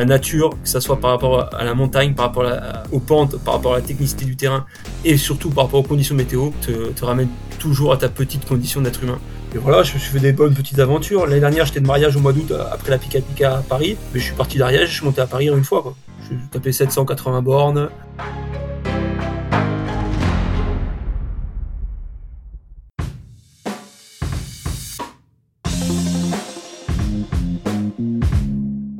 la nature, que ce soit par rapport à la montagne, par rapport aux pentes, par rapport à la technicité du terrain et surtout par rapport aux conditions météo, te, ramène toujours à ta petite condition d'être humain. Et voilà, je fait des bonnes petites aventures. L'année dernière, j'étais de mariage au mois d'août euh, après la Pika Pika à Paris, mais je suis parti d'Ariège, je suis monté à Paris une fois. Quoi. J'ai tapé 780 bornes.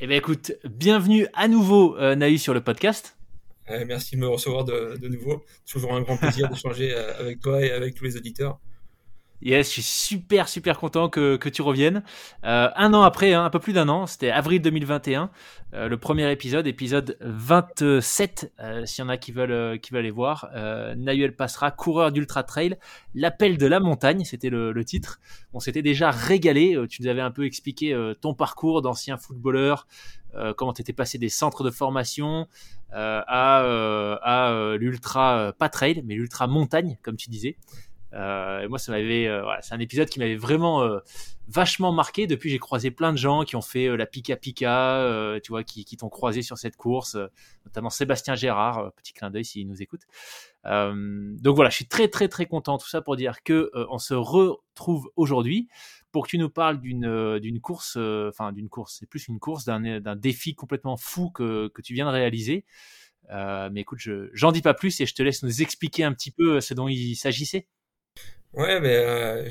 Eh bien écoute, bienvenue à nouveau euh, Naï sur le podcast. Euh, merci de me recevoir de, de nouveau. Toujours un grand plaisir d'échanger euh, avec toi et avec tous les auditeurs. Yes, je suis super super content que, que tu reviennes. Euh, un an après, hein, un peu plus d'un an, c'était avril 2021, euh, le premier épisode, épisode 27, euh, s'il y en a qui veulent, euh, qui veulent aller voir. Euh, Nahuel Passera, coureur d'ultra trail, l'appel de la montagne, c'était le, le, titre. On s'était déjà régalé, tu nous avais un peu expliqué ton parcours d'ancien footballeur, comment tu étais passé des centres de formation à, à l'ultra, pas trail, mais l'ultra montagne, comme tu disais. Euh, moi, ça m'avait, euh, voilà, c'est un épisode qui m'avait vraiment euh, vachement marqué. Depuis, j'ai croisé plein de gens qui ont fait euh, la Pika Pika, euh, tu vois, qui, qui t'ont croisé sur cette course, notamment Sébastien Gérard, petit clin d'œil s'il nous écoute. donc voilà, je suis très très très content. Tout ça pour dire que on se retrouve aujourd'hui pour que tu nous parles d'une d'une course, enfin d'une course, c'est plus une course, d'un d'un défi complètement fou que que tu viens de réaliser. mais écoute, je j'en dis pas plus et je te laisse nous expliquer un petit peu ce dont il s'agissait. Ouais, mais euh,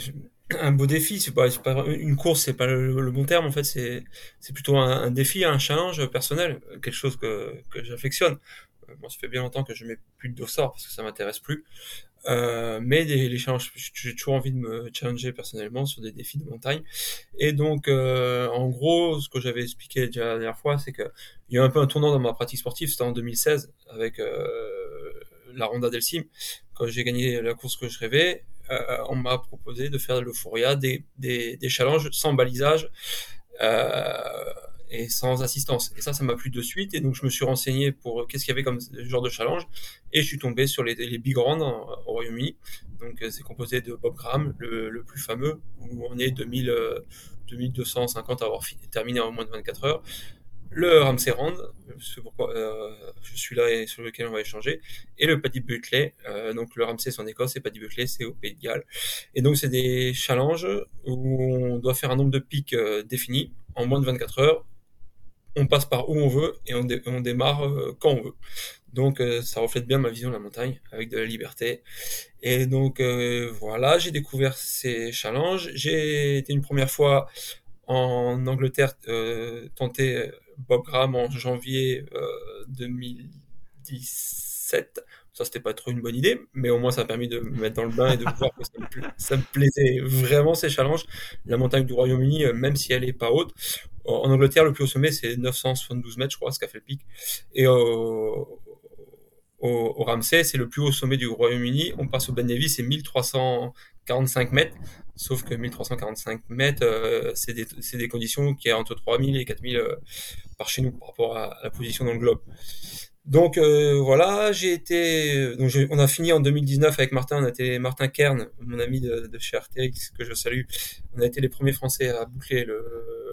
un beau défi, c'est pas, pas une course, c'est pas le, bon terme en fait, c'est c'est plutôt un, un, défi, un challenge personnel, quelque chose que, que j'affectionne. Euh, bon, ça fait bien longtemps que je mets plus de dossard parce que ça m'intéresse plus. Euh, mais des, les challenges, j'ai toujours envie de me challenger personnellement sur des défis de montagne. Et donc, euh, en gros, ce que j'avais expliqué déjà la dernière fois, c'est que il y a un peu un tournant dans ma pratique sportive. C'était en 2016 avec euh, la Ronda del Sim, quand j'ai gagné la course que je rêvais euh, on m'a proposé de faire de l'euphoria, des, des, challenges sans balisage euh, et sans assistance. Et ça, ça m'a plu de suite. Et donc, je me suis renseigné pour qu'est-ce qu'il y avait comme genre de challenge. Et je suis tombé sur les, Big Round au Royaume-Uni. Donc, c'est composé de Bob Graham, le, le, plus fameux, où on est 2000, 2250 à avoir terminé en moins de 24 heures le Ramsey Rand, c'est pourquoi euh, je suis là et sur lequel on va échanger, et le Paddy Buckley, euh, donc le Ramsey c'est en Écosse et Paddy Buckley c'est au Pays de Galles. Et donc c'est des challenges où on doit faire un nombre de pics euh, défini en moins de 24 heures. On passe par où on veut et on, on démarre euh, quand on veut. Donc euh, ça reflète bien ma vision de la montagne avec de la liberté. Et donc voilà, j'ai découvert ces challenges. J'ai été une première fois en Angleterre tenter Bob Graham en janvier euh, 2017. Ça, c'était pas trop une bonne idée, mais au moins ça a permis de me mettre dans le bain et de voir que ça me, plaisait vraiment ces challenges. La montagne du Royaume-Uni, euh, même si elle est pas haute, en Angleterre, le plus haut sommet, c'est 972 mètres, je crois, ce qu'a fait le pic. Et au, au, au Ramsey, c'est le plus haut sommet du Royaume-Uni. On passe au Ben Nevis, c'est 1345 mètres. Sauf que 1345 mètres, euh, c'est des, des, conditions qui est entre 3000 et 4000 euh, par chez nous par rapport à, la position dans le globe. Donc euh, voilà, j'ai été, donc on a fini en 2019 avec Martin, on a été Martin Kern, mon ami de, de chez RTX que je salue. On a été les premiers Français à boucler le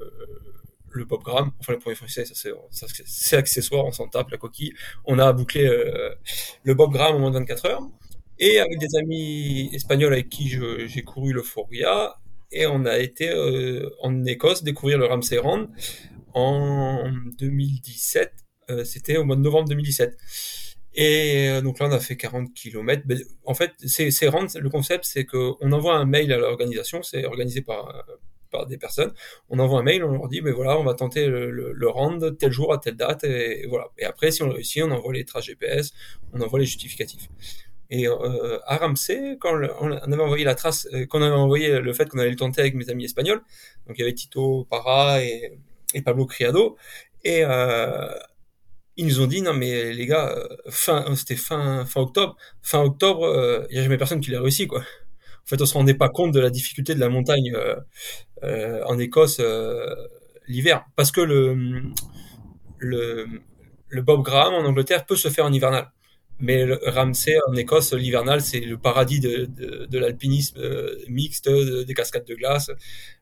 le Bob Graham, enfin le premier français, ça c'est accessoire, on s'en tape la coquille. On a bouclé euh, le Bob Graham en moins de 24 heures. Et avec des amis espagnols avec qui j'ai couru le et on a été euh, en Écosse découvrir le Ramsey Rand en 2017. Euh, C'était au mois de novembre 2017. Et euh, donc là, on a fait 40 km. En fait, c'est le concept, c'est qu'on envoie un mail à l'organisation, c'est organisé par, des personnes. On envoie un mail, on leur dit, mais voilà, on va tenter le, le, tel jour à telle date, et, voilà. Et après, si on réussit, on envoie les traces GPS, on envoie les justificatifs. Et euh, à Ramsey, quand on avait envoyé la trace, euh, quand on avait envoyé le fait qu'on allait le tenter avec mes amis espagnols, donc il y avait Tito Parra et, et Pablo Criado, et euh, ils nous ont dit non mais les gars, euh, fin, c'était fin fin octobre, fin octobre, il n'y a jamais personne qui l'a réussi quoi. En fait, on se rendait pas compte de la difficulté de la montagne en Écosse l'hiver, parce que le, Bob Graham en Angleterre peut se faire en hivernal. Mais le Ramsey en Écosse, l'hivernal, c'est le paradis de, l'alpinisme euh, mixte, des cascades de glace.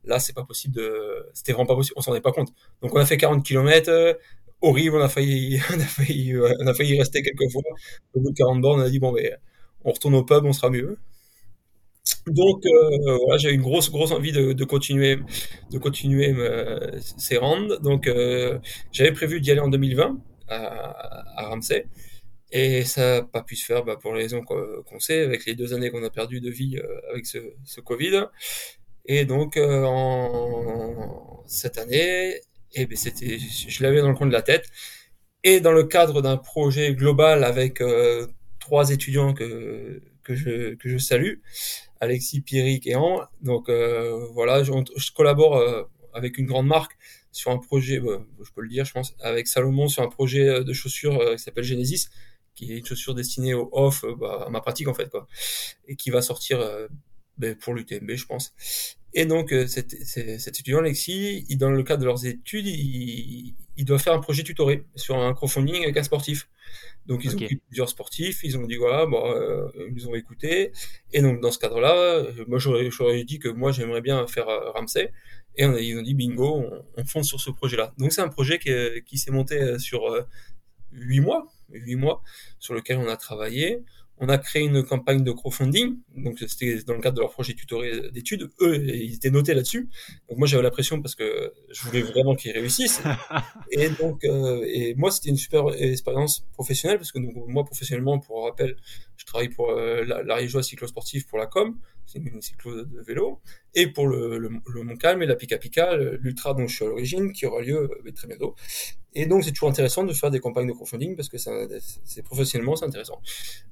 Là, c'est pas possible de, c'était vraiment pas possible, on s'en est pas compte. Donc, on a fait 40 km, euh, horrible, on a failli, on a failli, on a failli rester quelques fois. Au bout de 40 bornes, on a dit, bon, mais, on retourne au pub, on sera mieux. Donc, euh, voilà, j'ai une grosse, grosse envie de, de continuer, de continuer euh, ces rounds. Donc, euh, j'avais prévu d'y aller en 2020 à, à Ramsey. Et ça n'a pas pu se faire bah, pour les raisons qu'on sait, avec les deux années qu'on a perdu de vie euh, avec ce, ce, Covid. Et donc, euh, en cette année, eh ben, c'était, je l'avais dans le coin de la tête. Et dans le cadre d'un projet global avec euh, trois étudiants que, que, je, que je salue, Alexis, Pierrick et Anne. Donc voilà, je, je collabore avec une grande marque sur un projet, bah, je peux le dire, je pense, avec Salomon sur un projet de chaussures qui s'appelle Genesis qui est une chaussure destinée au off, euh, bah, à ma pratique en fait, quoi, et qui va sortir euh, ben, pour l'UTMB, je pense. Et donc, euh, cet, cet, étudiant, Alexis, il, dans le cadre de leurs études, il, il, doit faire un projet tutoré sur un crowdfunding avec un sportif. Donc, ils ont pris plusieurs sportifs, ils ont dit, voilà, bon, euh, ils nous ont écouté. Et donc, dans ce cadre-là, moi, j'aurais dit que moi, j'aimerais bien faire Ramsey. Et on ils ont dit, bingo, on, on fonce sur ce projet-là. Donc, c'est un projet qui, qui s'est monté sur huit mois, huit mois, sur lequel on a travaillé. On a créé une campagne de crowdfunding, donc c'était dans le cadre de leur projet tutoré d'études. Eux, ils étaient notés là-dessus. Donc moi, j'avais la pression parce que je voulais vraiment qu'ils réussissent. et donc, euh, et moi, c'était une super expérience professionnelle parce que donc, moi, professionnellement, pour rappel, je travaille pour euh, la, la cyclo-sportive pour la com, c'est une cyclo de vélo, et pour le, le, le Montcalm et la Pika Pika, l'ultra dont je suis à l'origine, qui aura lieu euh, très bientôt. Et donc, c'est toujours intéressant de faire des campagnes de crowdfunding parce que c'est professionnellement, c'est intéressant.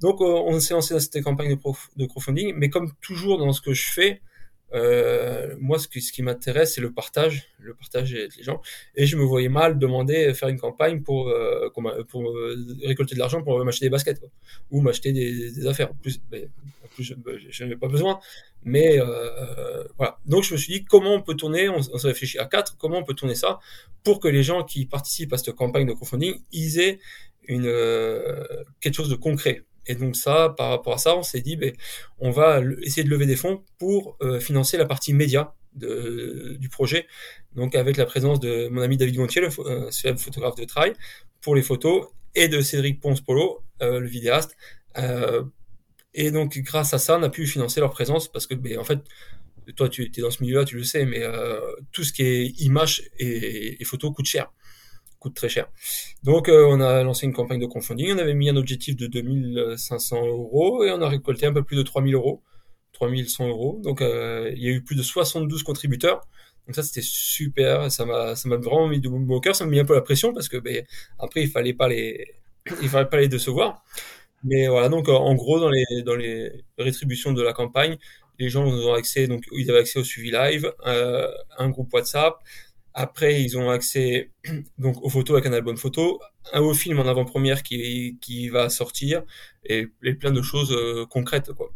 Donc, euh, on s'est lancé dans cette campagne de crowdfunding, mais comme toujours dans ce que je fais, euh, moi, ce qui, ce qui m'intéresse, c'est le partage, le partage avec les gens. Et je me voyais mal demander faire une campagne pour euh, pour euh, récolter de l'argent pour m'acheter des baskets quoi. ou m'acheter des, des, affaires. En plus, ben, en plus je n'en ai pas besoin. Mais euh, voilà. Donc, je me suis dit comment on peut tourner? On, s'est réfléchi à quatre. Comment on peut tourner ça pour que les gens qui participent à cette campagne de crowdfunding ils aient une euh, quelque chose de concret? Et donc ça, par rapport à ça, on s'est dit, ben, on va essayer de lever des fonds pour euh, financer la partie média du projet. Donc avec la présence de mon ami David Gontier, le euh, photographe de travail, pour les photos, et de Cédric Ponce-Polo, euh, le vidéaste. Et donc grâce à ça, on a pu financer leur présence parce que, ben, en fait, toi tu es dans ce milieu-là, tu le sais, mais tout ce qui est image et, et photo coûte cher coûte très cher. Donc euh, on a lancé une campagne de crowdfunding, on avait mis un objectif de 2500 euros et on a récolté un peu plus de 3000 euros, 3100 euros. Donc euh, il y a eu plus de 72 contributeurs. Donc ça c'était super, ça m'a vraiment mis du au cœur, ça m'a mis un peu la pression parce que ben, après il fallait pas les il fallait pas les décevoir. Mais voilà donc en gros dans les dans les rétributions de la campagne, les gens ont accès donc ils avaient accès au suivi live, euh, un groupe WhatsApp, après, ils ont accès donc aux photos avec un album photo, un film en avant-première qui, qui va sortir et, plein de choses euh, concrètes quoi.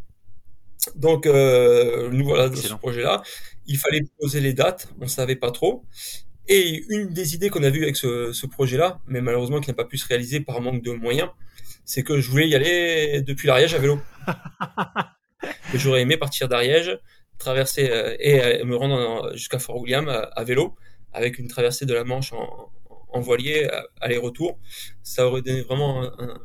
Donc euh, nous voilà dans ce projet-là. Il fallait poser les dates, on savait pas trop. Et une des idées qu'on a vues avec ce, ce projet-là, mais malheureusement qui n'a pas pu se réaliser par manque de moyens, c'est que je voulais y aller depuis l'Ariège à vélo. J'aurais aimé partir d'Ariège, traverser euh, et me rendre jusqu'à Fort William à vélo avec une traversée de la Manche en, en voilier aller-retour. Ça aurait donné vraiment un, un,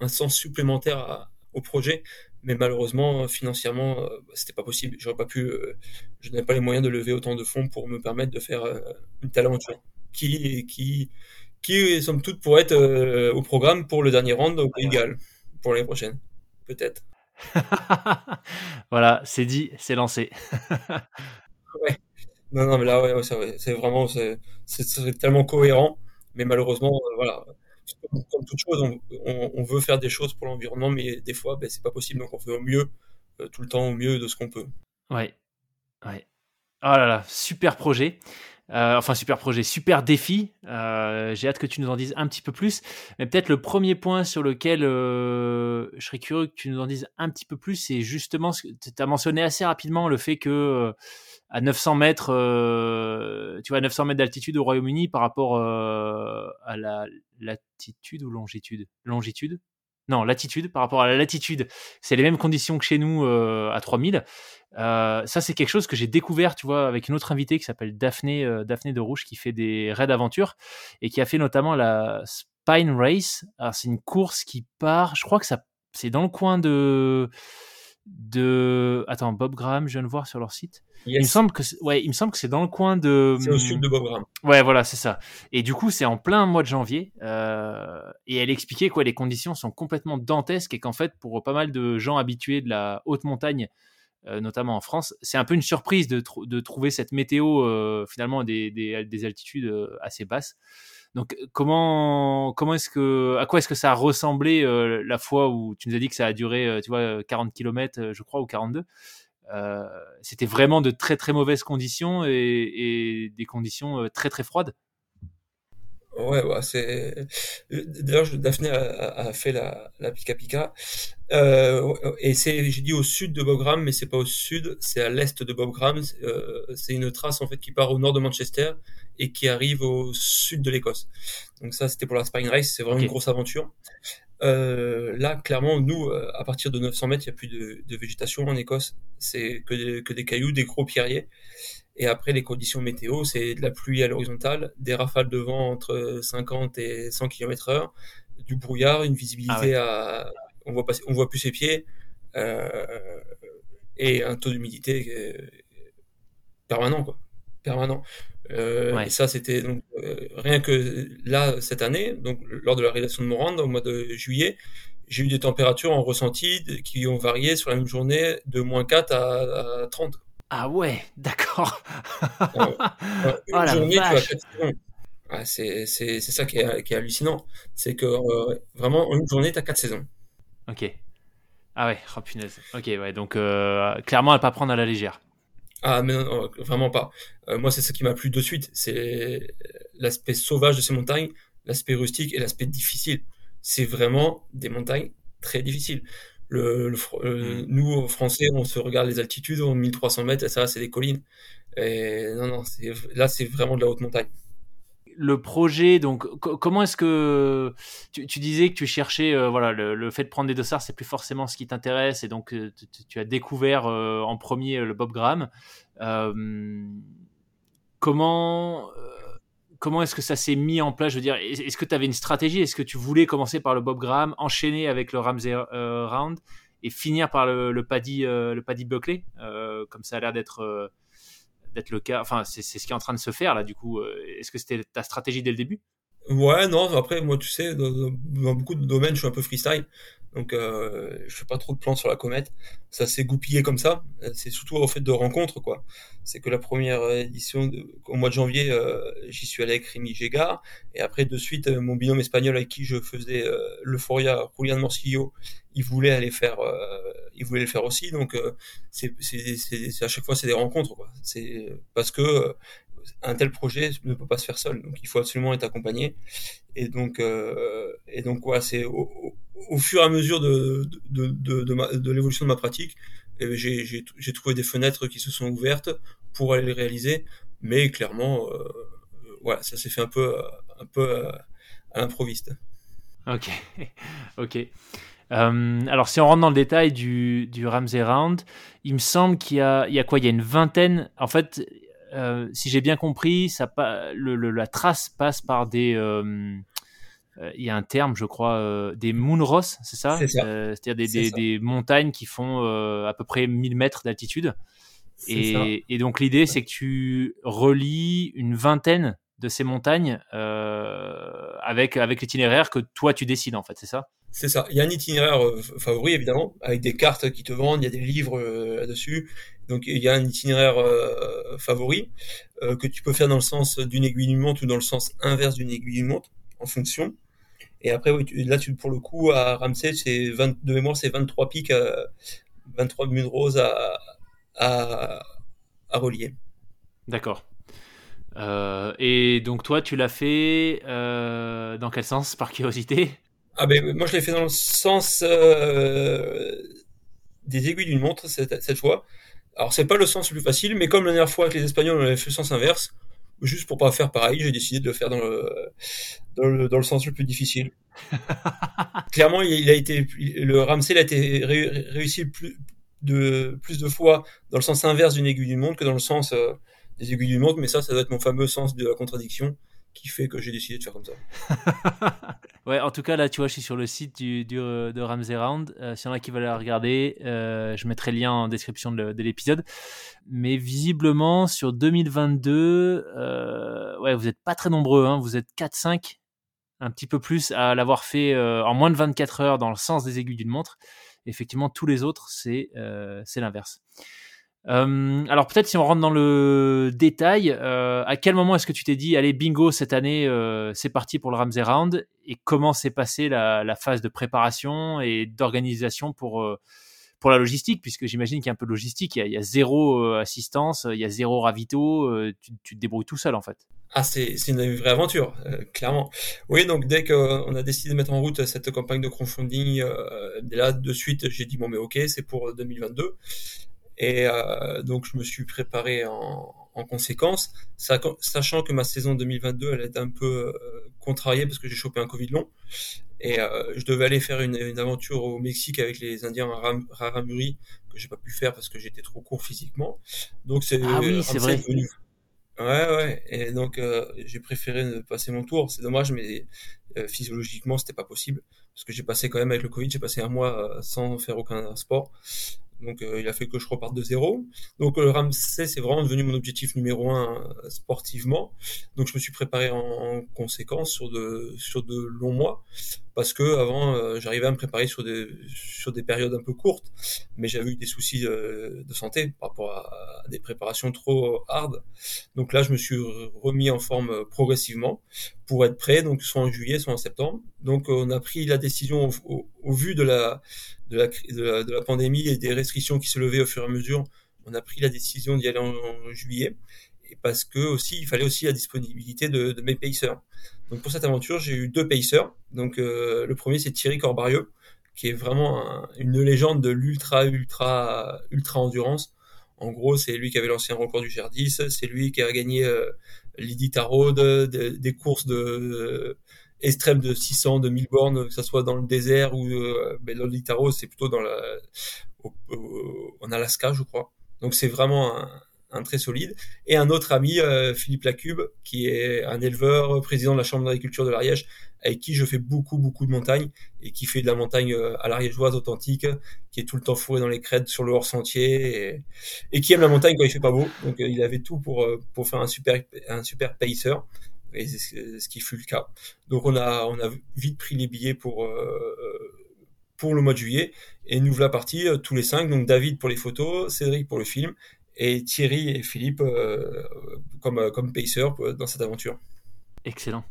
un sens supplémentaire au projet, mais malheureusement financièrement euh, c'était pas possible. J'aurais pas pu, euh, je n'avais pas les moyens de lever autant de fonds pour me permettre de faire euh, une telle aventure qui qui qui, somme toute, pourrait être au programme pour le dernier round au Pays pour l'année prochaine, peut-être. voilà, c'est dit, c'est lancé. ouais. Non, non, mais là, ouais, c'est vraiment, c'est tellement cohérent, mais malheureusement, voilà, comme toute chose, on, veut faire des choses pour l'environnement, mais des fois, ben, c'est pas possible, donc on fait au mieux, euh, tout le temps au mieux de ce qu'on peut. Ouais, ouais. Oh là là, super projet. Euh, enfin, super projet, super défi. Euh, j'ai hâte que tu nous en dises un petit peu plus. Mais peut-être le premier point sur lequel je serais curieux que tu nous en dises un petit peu plus, c'est justement tu as mentionné assez rapidement le fait que à 900 mètres, euh, tu vois, 900 mètres d'altitude au Royaume-Uni par rapport euh, à la latitude ou longitude? Longitude? Non, latitude, par rapport à la latitude, c'est les mêmes conditions que chez nous euh, à 3000. ça, c'est quelque chose que j'ai découvert, tu vois, avec une autre invitée qui s'appelle Daphné, Daphné de Rouge, qui fait des raids d'aventure et qui a fait notamment la Spine Race. Alors, c'est une course qui part, je crois que ça, c'est dans le coin de de. Attends, Bob Graham, je viens de voir sur leur site. Il me semble que ouais, il me semble que c'est dans le coin de. C'est au sud de Bob Graham. Ouais, voilà, c'est ça. Et du coup, c'est en plein mois de janvier. Euh, et elle expliquait quoi, les conditions sont complètement dantesques et qu'en fait, pour pas mal de gens habitués de la haute montagne, euh, notamment en France, c'est un peu une surprise de, de trouver cette météo euh, finalement des, des, des altitudes assez basses. Donc comment comment est-ce que à quoi est-ce que ça a ressemblé euh, la fois où tu nous as dit que ça a duré euh, tu vois 40 km euh, je crois ou 42 c'était vraiment de très très mauvaises conditions et, des conditions très très froides? Ouais, ouais c'est. D'ailleurs, Daphné a, fait la, la Pika Pika. et c'est, j'ai dit au sud de Bogram, mais c'est pas au sud, c'est à l'est de Bogram. c'est une trace en fait qui part au nord de Manchester et qui arrive au sud de l'Écosse. Donc ça, c'était pour la Spine Race, c'est vraiment une grosse aventure. Euh, là, clairement, nous, euh, à partir de 900 mètres, il n'y a plus de, végétation en Écosse. C'est que des, que des cailloux, des gros pierriers. Et après, les conditions météo, c'est de la pluie à l'horizontale, des rafales de vent entre 50 et 100 km heure, du brouillard, une visibilité ah à... On voit, pas, on voit plus ses pieds, euh, et un taux d'humidité euh, permanent, quoi. Permanent. Euh, et ça, c'était donc euh, rien que là cette année, donc lors de la réalisation de mon round au mois de juillet, j'ai eu des températures en ressenti qui ont varié sur la même journée de moins 4 à, 30. Ah ouais, d'accord. une oh journée, tu as 4 saisons. Ah, c'est, c'est, c'est ça qui est, qui est hallucinant. C'est que euh, vraiment, en une journée, tu as 4 saisons. Ok. Ah ouais, oh punaise. Ok, ouais, donc clairement à pas prendre à la légère. Ah, mais non, vraiment pas. Euh, moi, c'est ce qui m'a plu de suite. C'est l'aspect sauvage de ces montagnes, l'aspect rustique et l'aspect difficile. C'est vraiment des montagnes très difficiles. Le, mm. nous, Français, on se regarde les altitudes, en 1300 mètres, et ça, c'est des collines. Et non, non, là, c'est vraiment de la haute montagne le projet, donc comment est-ce que tu, disais que tu cherchais, euh, voilà, le, fait de prendre des dossards, c'est plus forcément ce qui t'intéresse, et donc euh, tu, as découvert euh, en premier le Bob Graham. comment comment est-ce que ça s'est mis en place? Je veux dire, est-ce que tu avais une stratégie? Est-ce que tu voulais commencer par le Bob Graham, enchaîner avec le Ramsey Round et finir par le, le Paddy le Paddy Buckley, comme ça a l'air d'être d'être le cas. Enfin, c'est ce qui est en train de se faire là. Du coup, euh, est-ce que c'était ta stratégie dès le début? Ouais, non. Après, moi, tu sais, dans, beaucoup de domaines, je suis un peu freestyle. Donc, euh, je fais pas trop de plans sur la comète. Ça s'est goupillé comme ça. C'est surtout au fait de rencontres, quoi. C'est que la première édition, au mois de janvier, euh, j'y suis allé avec Rémi Gégard. Et après, de suite, euh, mon binôme espagnol avec qui je faisais euh, l'Euphoria, Julian Morcillo, il voulait aller faire, il voulait le faire aussi. Donc, c'est à chaque fois, c'est des rencontres, quoi. C'est parce que un tel projet ne peut pas se faire seul, donc il faut absolument être accompagné. Et donc, euh, et donc, ouais, c'est au, fur et à mesure de, de, de, de, l'évolution de ma pratique, eh j'ai trouvé des fenêtres qui se sont ouvertes pour aller les réaliser, mais clairement, euh, ça s'est fait un peu, un peu à l'improviste. Ok, ok. Euh, alors, si on rentre dans le détail du, du Ramsey Round, il me semble qu'il y y a quoi? Il y a une vingtaine. En fait, euh, si j'ai bien compris, ça, la trace passe par des. Euh, euh, il y a un terme, je crois, des moonross, c'est ça? C'est-à-dire des, montagnes qui font à peu près 1000 mètres d'altitude. Et, et, donc l'idée, c'est que tu relis une vingtaine de ces montagnes avec avec l'itinéraire que toi tu décides en fait, c'est ça? C'est ça. Il y a un itinéraire favori évidemment, avec des cartes qui te vendent, il y a des livres là-dessus. Donc il y a un itinéraire favori que tu peux faire dans le sens d'une aiguille d'une montre ou dans le sens inverse d'une aiguille d'une montre en fonction. Et après, oui, là, tu, pour le coup, à Ramsey, c'est de mémoire, c'est 23 pics, 23 murs roses à, à, à relier. D'accord. Euh, et donc toi, tu l'as fait euh, dans quel sens, par curiosité? Ah ben moi, je l'ai fait dans le sens euh, des aiguilles d'une montre cette, cette fois. Alors c'est pas le sens le plus facile, mais comme la dernière fois avec les Espagnols, on avait fait le sens inverse juste pour pas faire pareil, j'ai décidé de le faire dans le, dans le, dans le sens le plus difficile. Clairement, il a été, le Ramsey a été réussi plus de, plus de fois dans le sens inverse d'une aiguille d'une montre que dans le sens euh, des aiguilles d'une montre, mais ça, ça doit être mon fameux sens de la contradiction qui fait que j'ai décidé de faire comme ça. ouais, en tout cas, là, tu vois, je suis sur le site de Ramsey Round. Euh, S'il y en a qui veulent la regarder, euh, je mettrai le lien en description de, de l'épisode. Mais visiblement, sur 2022, euh, ouais, vous n'êtes pas très nombreux. Hein, vous êtes 4-5, un petit peu plus, à l'avoir fait en moins de 24 heures dans le sens des aiguilles d'une montre. Effectivement, tous les autres, c'est l'inverse. Euh, alors peut-être si on rentre dans le détail, euh, à quel moment est-ce que tu t'es dit, allez bingo cette année, euh, c'est parti pour le Ramsey Round? Et comment s'est passée la, la, phase de préparation et d'organisation pour euh, pour la logistique, puisque j'imagine qu'il y a un peu de logistique, il y a, il y a zéro euh, assistance, il y a zéro ravito, tu, tu, te débrouilles tout seul en fait. Ah, c'est une vraie aventure, clairement. Oui, donc dès qu'on a décidé de mettre en route cette campagne de crowdfunding, là de suite, j'ai dit bon mais ok, c'est pour 2022. Et euh, donc, je me suis préparé en, en conséquence, sachant que ma saison 2022, elle est un peu euh, contrariée parce que j'ai chopé un Covid long. Et euh, je devais aller faire une, une, aventure au Mexique avec les Indiens Raramuri, que j'ai pas pu faire parce que j'étais trop court physiquement. Donc, c'est ah oui, c'est vrai. Venu. Ouais, ouais. Et donc, euh, j'ai préféré passer mon tour. C'est dommage, mais euh, physiologiquement, c'était pas possible. Parce que j'ai passé quand même avec le Covid, j'ai passé un mois sans faire aucun sport. Donc euh, il a fait que je reparte de zéro. Donc le Ramsey c'est vraiment devenu mon objectif numéro un euh, sportivement. Donc je me suis préparé en, en, conséquence sur de longs mois parce que avant euh, j'arrivais à me préparer sur des périodes un peu courtes, mais j'avais eu des soucis de santé par rapport à, des préparations trop hard. Donc là je me suis remis en forme progressivement pour être prêt donc soit en juillet soit en septembre. Donc on a pris la décision au vu de la de la, pandémie et des restrictions qui se levaient au fur et à mesure, on a pris la décision d'y aller en, juillet. Et parce que aussi, il fallait aussi la disponibilité de, mes pacers. Donc pour cette aventure, j'ai eu deux pacers. Donc euh, le premier, c'est Thierry Corbarieux, qui est vraiment un, une légende de l'ultra, ultra, ultra endurance. En gros, c'est lui qui avait l'ancien record du GR10, c'est lui qui a gagné euh, de, des courses de, extrême de 600, de 1000 bornes, que ce soit dans le désert ou euh, ben, l'Olitaro, c'est plutôt dans la, en Alaska, je crois. Donc c'est vraiment un, un, très solide. Et un autre ami, euh, Philippe Lacube, qui est un éleveur, président de la Chambre d'agriculture de l'Ariège, avec qui je fais beaucoup, beaucoup de montagne, et qui fait de la montagne euh, à l'ariégeoise authentique, qui est tout le temps fourré dans les crêtes sur le hors-sentier, et, et, qui aime la montagne quand il fait pas beau. Donc euh, il avait tout pour, pour faire un super, un super pacer et ce qui fut le cas. Donc on a, on a vite pris les billets pour, euh, pour le mois de juillet, et nous voilà partis euh, tous les cinq, donc David pour les photos, Cédric pour le film, et Thierry et Philippe euh, comme, comme pacer dans cette aventure. Excellent.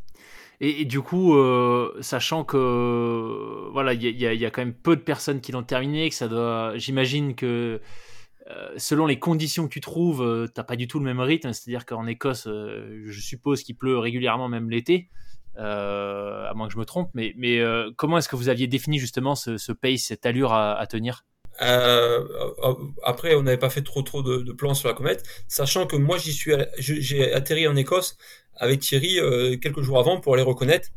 Et, du coup, euh, sachant que voilà, il y, y, a quand même peu de personnes qui l'ont terminé, que ça doit, j'imagine que euh, selon les conditions que tu trouves, euh, t'as pas du tout le même rythme. C'est-à-dire qu'en Écosse, euh, je suppose qu'il pleut régulièrement, même l'été, à moins que je me trompe. Mais, mais comment est-ce que vous aviez défini justement ce, ce pace, cette allure à, à tenir? Après, on n'avait pas fait trop trop de, de, plans sur la comète, sachant que moi j'y suis, j'ai atterri en Écosse avec Thierry quelques jours avant pour les reconnaître,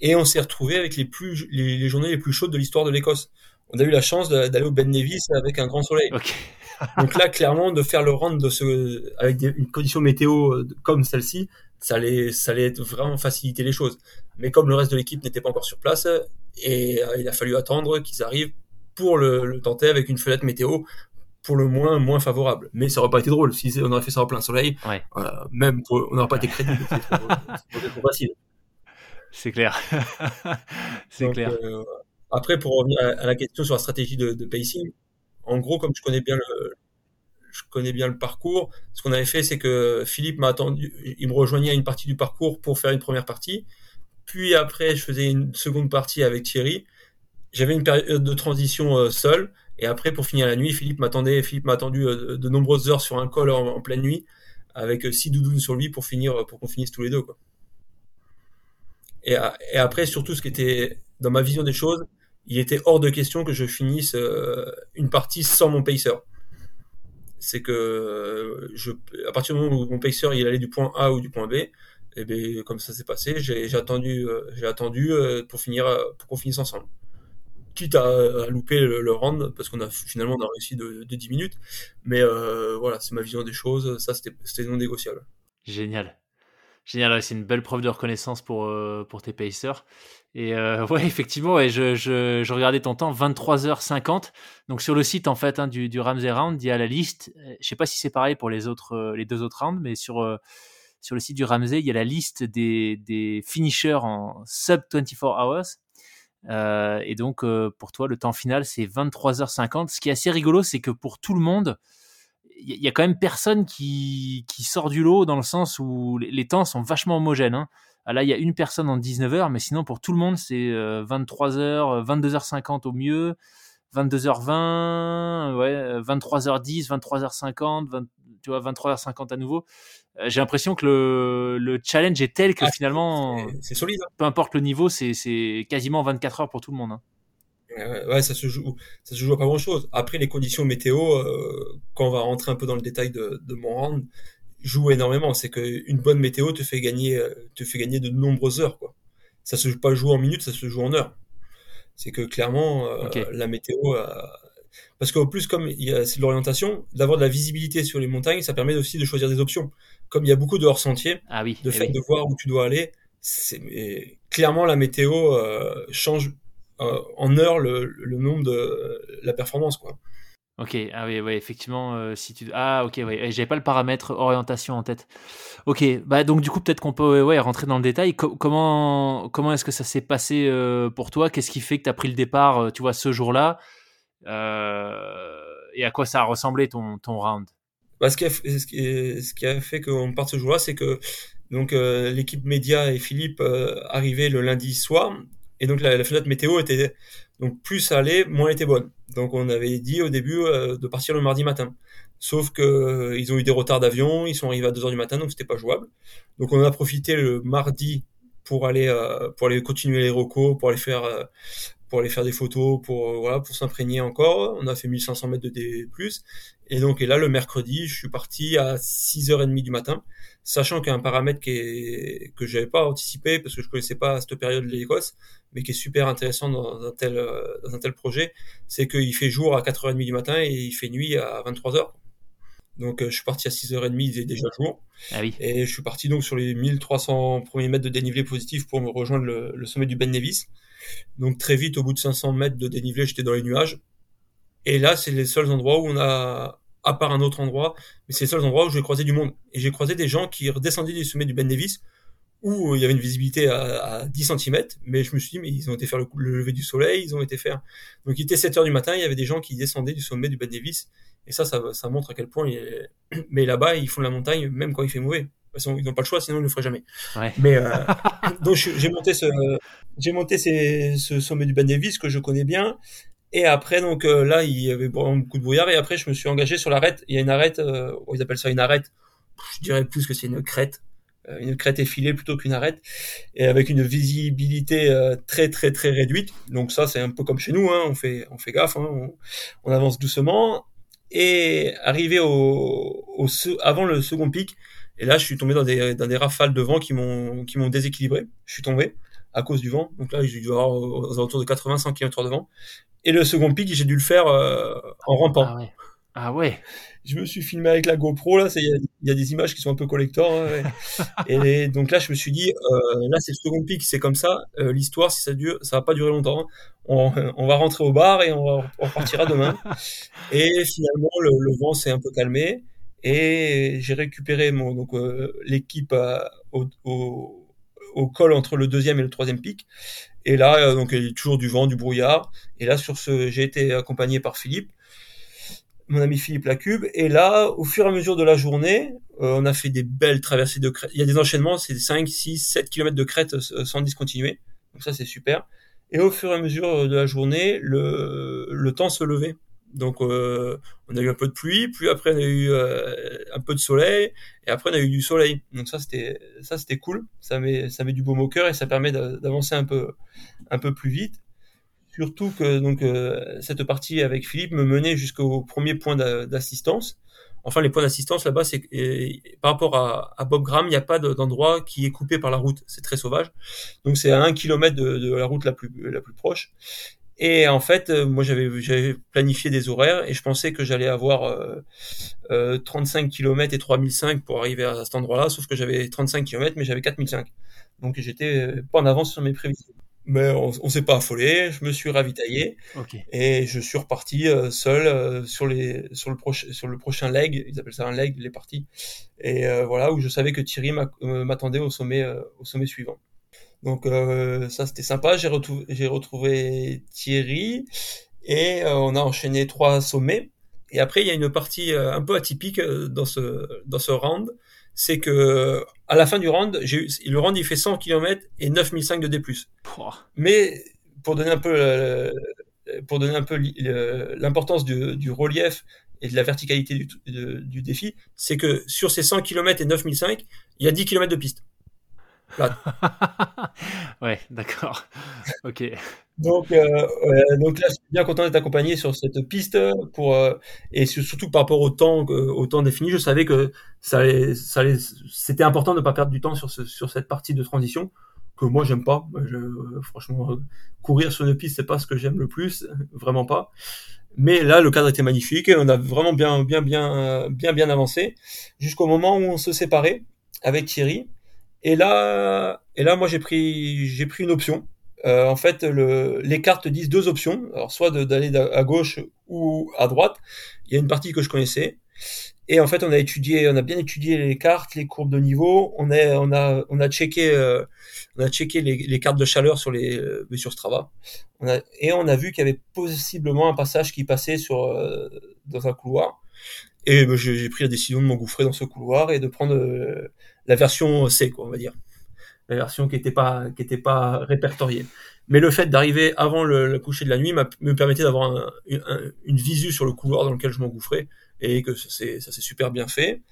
et on s'est retrouvé avec les plus les, les journées les plus chaudes de l'histoire de l'Écosse on a eu la chance d'aller au Ben Nevis avec un grand soleil. Okay. Donc là, clairement, de faire le round de ce, avec des, une condition météo euh, comme celle-ci, ça allait, ça allait vraiment faciliter les choses. Mais comme le reste de l'équipe n'était pas encore sur place, et euh, il a fallu attendre qu'ils arrivent pour le, le, tenter avec une fenêtre météo pour le moins moins favorable. Mais ça aurait pas été drôle si on aurait fait ça en plein soleil. Ouais. Euh, même pour, on n'aurait pas été crédible. C'est trop, facile. C'est clair. c'est clair. Euh, après, pour revenir à, la question sur la stratégie de, de pacing, en gros, comme je connais bien le, parcours. Ce qu'on avait fait, c'est que Philippe m'a attendu, il me rejoignait à une partie du parcours pour faire une première partie. Puis après, je faisais une seconde partie avec Thierry. J'avais une période de transition euh, seul. Et après, pour finir la nuit, Philippe m'attendait. Philippe m'a attendu euh, de nombreuses heures sur un col en, pleine nuit, avec euh, six doudounes sur lui pour finir, pour qu'on finisse tous les deux. Et, après, surtout, ce qui était dans ma vision des choses, il était hors de question que je finisse une partie sans mon pacer c'est que je, à partir du moment où mon pacer il allait du point A ou du point B, et eh bien comme ça s'est passé, j'ai attendu, j'ai attendu euh, euh, pour finir, euh, pour qu'on finisse ensemble. Quitte à, louper le, round parce qu'on a finalement on a réussi de, 10 minutes, mais voilà, c'est ma vision des choses, ça c'était non négociable. Génial. Génial, c'est une belle preuve de reconnaissance pour, pour tes pacers. Et euh, ouais, effectivement, ouais, je, je, regardais ton temps, 23h50. Donc sur le site en fait hein, du, du Ramsey Round, il y a la liste. Euh, je sais pas si c'est pareil pour les autres, euh, les deux autres rounds, mais sur euh, sur le site du Ramsey, il y a la liste des, des finishers en sub 24 hours. Euh, et donc pour toi, le temps final c'est 23h50. Ce qui est assez rigolo, c'est que pour tout le monde, il y, a quand même personne qui, qui sort du lot dans le sens où les, temps sont vachement homogènes. Hein. Ah, là, il y a une personne en 19h, mais sinon, pour tout le monde, c'est 23h, 22h50 au mieux, 22h20, ouais, 23h10, 23h50, tu vois, 23h50 à nouveau. Euh, j'ai l'impression que le, le, challenge est tel que ah, finalement, c'est solide. Hein. Peu importe le niveau, c'est quasiment 24 heures pour tout le monde. Hein. Ouais, ça se joue, ça se joue à pas grand chose. Après, les conditions météo, euh, quand on va rentrer un peu dans le détail de, de mon round, joue énormément. C'est qu'une bonne météo te fait gagner, euh, te fait gagner de nombreuses heures. Quoi. Ça se joue pas jouer en minutes, ça se joue en heures. C'est que clairement, euh, la météo. Euh, parce qu'en plus, comme il y a c'est de l'orientation, d'avoir de la visibilité sur les montagnes, ça permet aussi de choisir des options. Comme il y a beaucoup de hors-sentiers, ah oui, de eh fait de voir où tu dois aller, c'est clairement la météo change en heures le, le nombre de la performance. Quoi. Ok, ah oui, ouais, effectivement, euh, si tu... Ah ok, ouais, j'avais pas le paramètre orientation en tête. Ok, bah donc du coup peut-être qu'on peut ouais, rentrer dans le détail. comment comment est-ce que ça s'est passé euh, pour toi? Qu'est-ce qui fait que tu as pris le départ, euh, tu vois, ce jour-là? Et à quoi ça a ressemblé ton, ton round? Bah, ce, qui a, ce, qui, ce qui a fait qu'on parte ce jour-là, c'est que donc l'équipe média et Philippe arrivaient le lundi soir, et donc la, fenêtre météo était donc plus ça allait, moins elle était bonne. Donc on avait dit au début euh, de partir le mardi matin. Sauf que euh, ils ont eu des retards d'avion, ils sont arrivés à 2h du matin, donc c'était pas jouable. Donc on a profité le mardi pour aller euh, pour aller continuer les recos, pour aller faire pour aller faire des photos, pour voilà, pour s'imprégner encore. On a fait 1500 mètres de D+. Et donc et là le mercredi, je suis parti à 6h30 du matin, sachant qu'il y a un paramètre qui est, que j'avais pas anticipé parce que je connaissais pas à cette période l'Écosse, mais qui est super intéressant dans un tel, dans un tel projet, c'est qu'il fait jour à 4h30 du matin et il fait nuit à 23h. Donc euh, je suis parti à 6h30, il faisait déjà jour. Ah oui. Et je suis parti donc sur les 1300 premiers mètres de dénivelé positif pour me rejoindre le, le sommet du Ben Nevis. Donc très vite, au bout de 500 mètres de dénivelé, j'étais dans les nuages. Et là, c'est les seuls endroits où on a, à part un autre endroit, mais c'est les seuls endroits où j'ai croisé du monde. Et j'ai croisé des gens qui redescendaient du sommet du Ben Nevis où il y avait une visibilité à, à 10 cm, mais je me suis dit, mais ils ont été faire le, lever du soleil, ils ont été faire. Donc il était 7 heures du matin, il y avait des gens qui descendaient du sommet du Ben Nevis, et ça, ça, montre à quel point. Mais là-bas, ils font la montagne même quand il fait mauvais. Parce ils n'ont pas le choix, sinon ils ne le feraient jamais. Ouais. Mais euh... donc j'ai monté ce, j'ai monté ces, ce sommet du Ben Nevis que je connais bien. Et après, donc euh, là, il y avait beaucoup de brouillard. Et après, je me suis engagé sur l'arête. Il y a une arête, euh, ils appellent ça une arête. Je dirais plus que c'est une crête euh, une crête effilée plutôt qu'une arête, et avec une visibilité euh, très très très réduite. Donc ça, c'est un peu comme chez nous, hein, on fait on fait gaffe, hein, on, on, avance doucement. Et arrivé au, au, avant le second pic, et là, je suis tombé dans des, dans des rafales de vent qui m'ont qui m'ont déséquilibré. Je suis tombé à cause du vent. Donc là, j'ai dû avoir aux alentours de 80-100 km de vent. Et le second pic, j'ai dû le faire euh, en rampant. Ah ouais. Ah ouais je me suis filmé avec la GoPro là, il y, a des images qui sont un peu collector. Hein, et donc là, je me suis dit, euh, là c'est le second pic, c'est comme ça. Euh, L'histoire, si ça dure, ça va pas durer longtemps. Hein. On, on, va rentrer au bar et on, va, on repartira demain. et finalement, le, le vent s'est un peu calmé et j'ai récupéré mon donc euh, l'équipe au, au, col entre le deuxième et le troisième pic. Et là, donc, il y a toujours du vent, du brouillard. Et là, sur ce, j'ai été accompagné par Philippe mon ami Philippe Lacube. Et là, au fur et à mesure de la journée, euh, on a fait des belles traversées de crête. Il y a des enchaînements, c'est 5, 6, 7 km de crête euh, sans discontinuer. Donc ça, c'est super. Et au fur et à mesure de la journée, le temps se levait. Donc euh, on a eu un peu de pluie, puis après on a eu un peu de soleil, et après on a eu du soleil. Donc ça c'était ça c'était cool. Ça met ça met du baume au cœur et ça permet d'avancer un peu un peu plus vite. Surtout que donc euh, cette partie avec Philippe me menait jusqu'au premier point d'assistance. Enfin, les points d'assistance là-bas, c'est par rapport à, Bob Graham, il n'y a pas d'endroit qui est coupé par la route. C'est très sauvage. Donc c'est à un kilomètre de, la route la plus la plus proche. Et en fait, euh, moi j'avais j'avais planifié des horaires et je pensais que j'allais avoir euh, 35 km et 3005 pour arriver à cet endroit-là, sauf que j'avais 35 km mais j'avais 4005. Donc j'étais pas en avance sur mes prévisions mais on, on s'est pas affolé. Je me suis ravitaillé et je suis reparti euh, seul euh, sur les sur le prochain sur le prochain leg. Ils appellent ça un leg, les parties. Et euh, voilà où je savais que Thierry m'attendait au sommet au sommet suivant. Donc ça c'était sympa. J'ai retrouvé j'ai retrouvé Thierry et on a enchaîné trois sommets. Et après il y a une partie un peu atypique dans ce dans ce round c'est que à la fin du round, j'ai eu, le round il fait 100 km et 9005 de D+. Mais pour donner un peu euh, pour donner un peu l'importance du, du, relief et de la verticalité du, du défi, c'est que sur ces 100 km et 9005, il y a 10 km de piste. ouais, d'accord. Ok. Donc, euh, donc là, je suis bien content d'être accompagné sur cette piste pour euh, et surtout par rapport au temps, au temps défini, je savais que ça, allait, ça allait, c'était important de ne pas perdre du temps sur, ce, sur cette partie de transition que moi j'aime pas. Je, franchement, courir sur une piste c'est pas ce que j'aime le plus, vraiment pas. Mais là, le cadre était magnifique et on a vraiment bien, bien, bien, bien, bien avancé jusqu'au moment où on se séparait avec Thierry. Et là, et là, moi j'ai pris, j'ai pris une option euh, en fait, le, les cartes disent deux options, alors soit d'aller à gauche ou à droite. Il y a une partie que je connaissais. Et en fait, on a étudié, on a bien étudié les cartes, les courbes de niveau. On a, on a, on a checké, euh, on a checké les, les, cartes de chaleur sur les, euh, sur Strava. On a, et on a vu qu'il y avait possiblement un passage qui passait sur euh, dans un couloir. Et ben, j'ai pris la décision de m'engouffrer dans ce couloir et de prendre la version C, quoi, on va dire la version qui n'était pas qui était pas répertoriée. Mais le fait d'arriver avant le, coucher de la nuit me permettait d'avoir une visu sur le couloir dans lequel je m'engouffrais et que ça s'est super bien fait.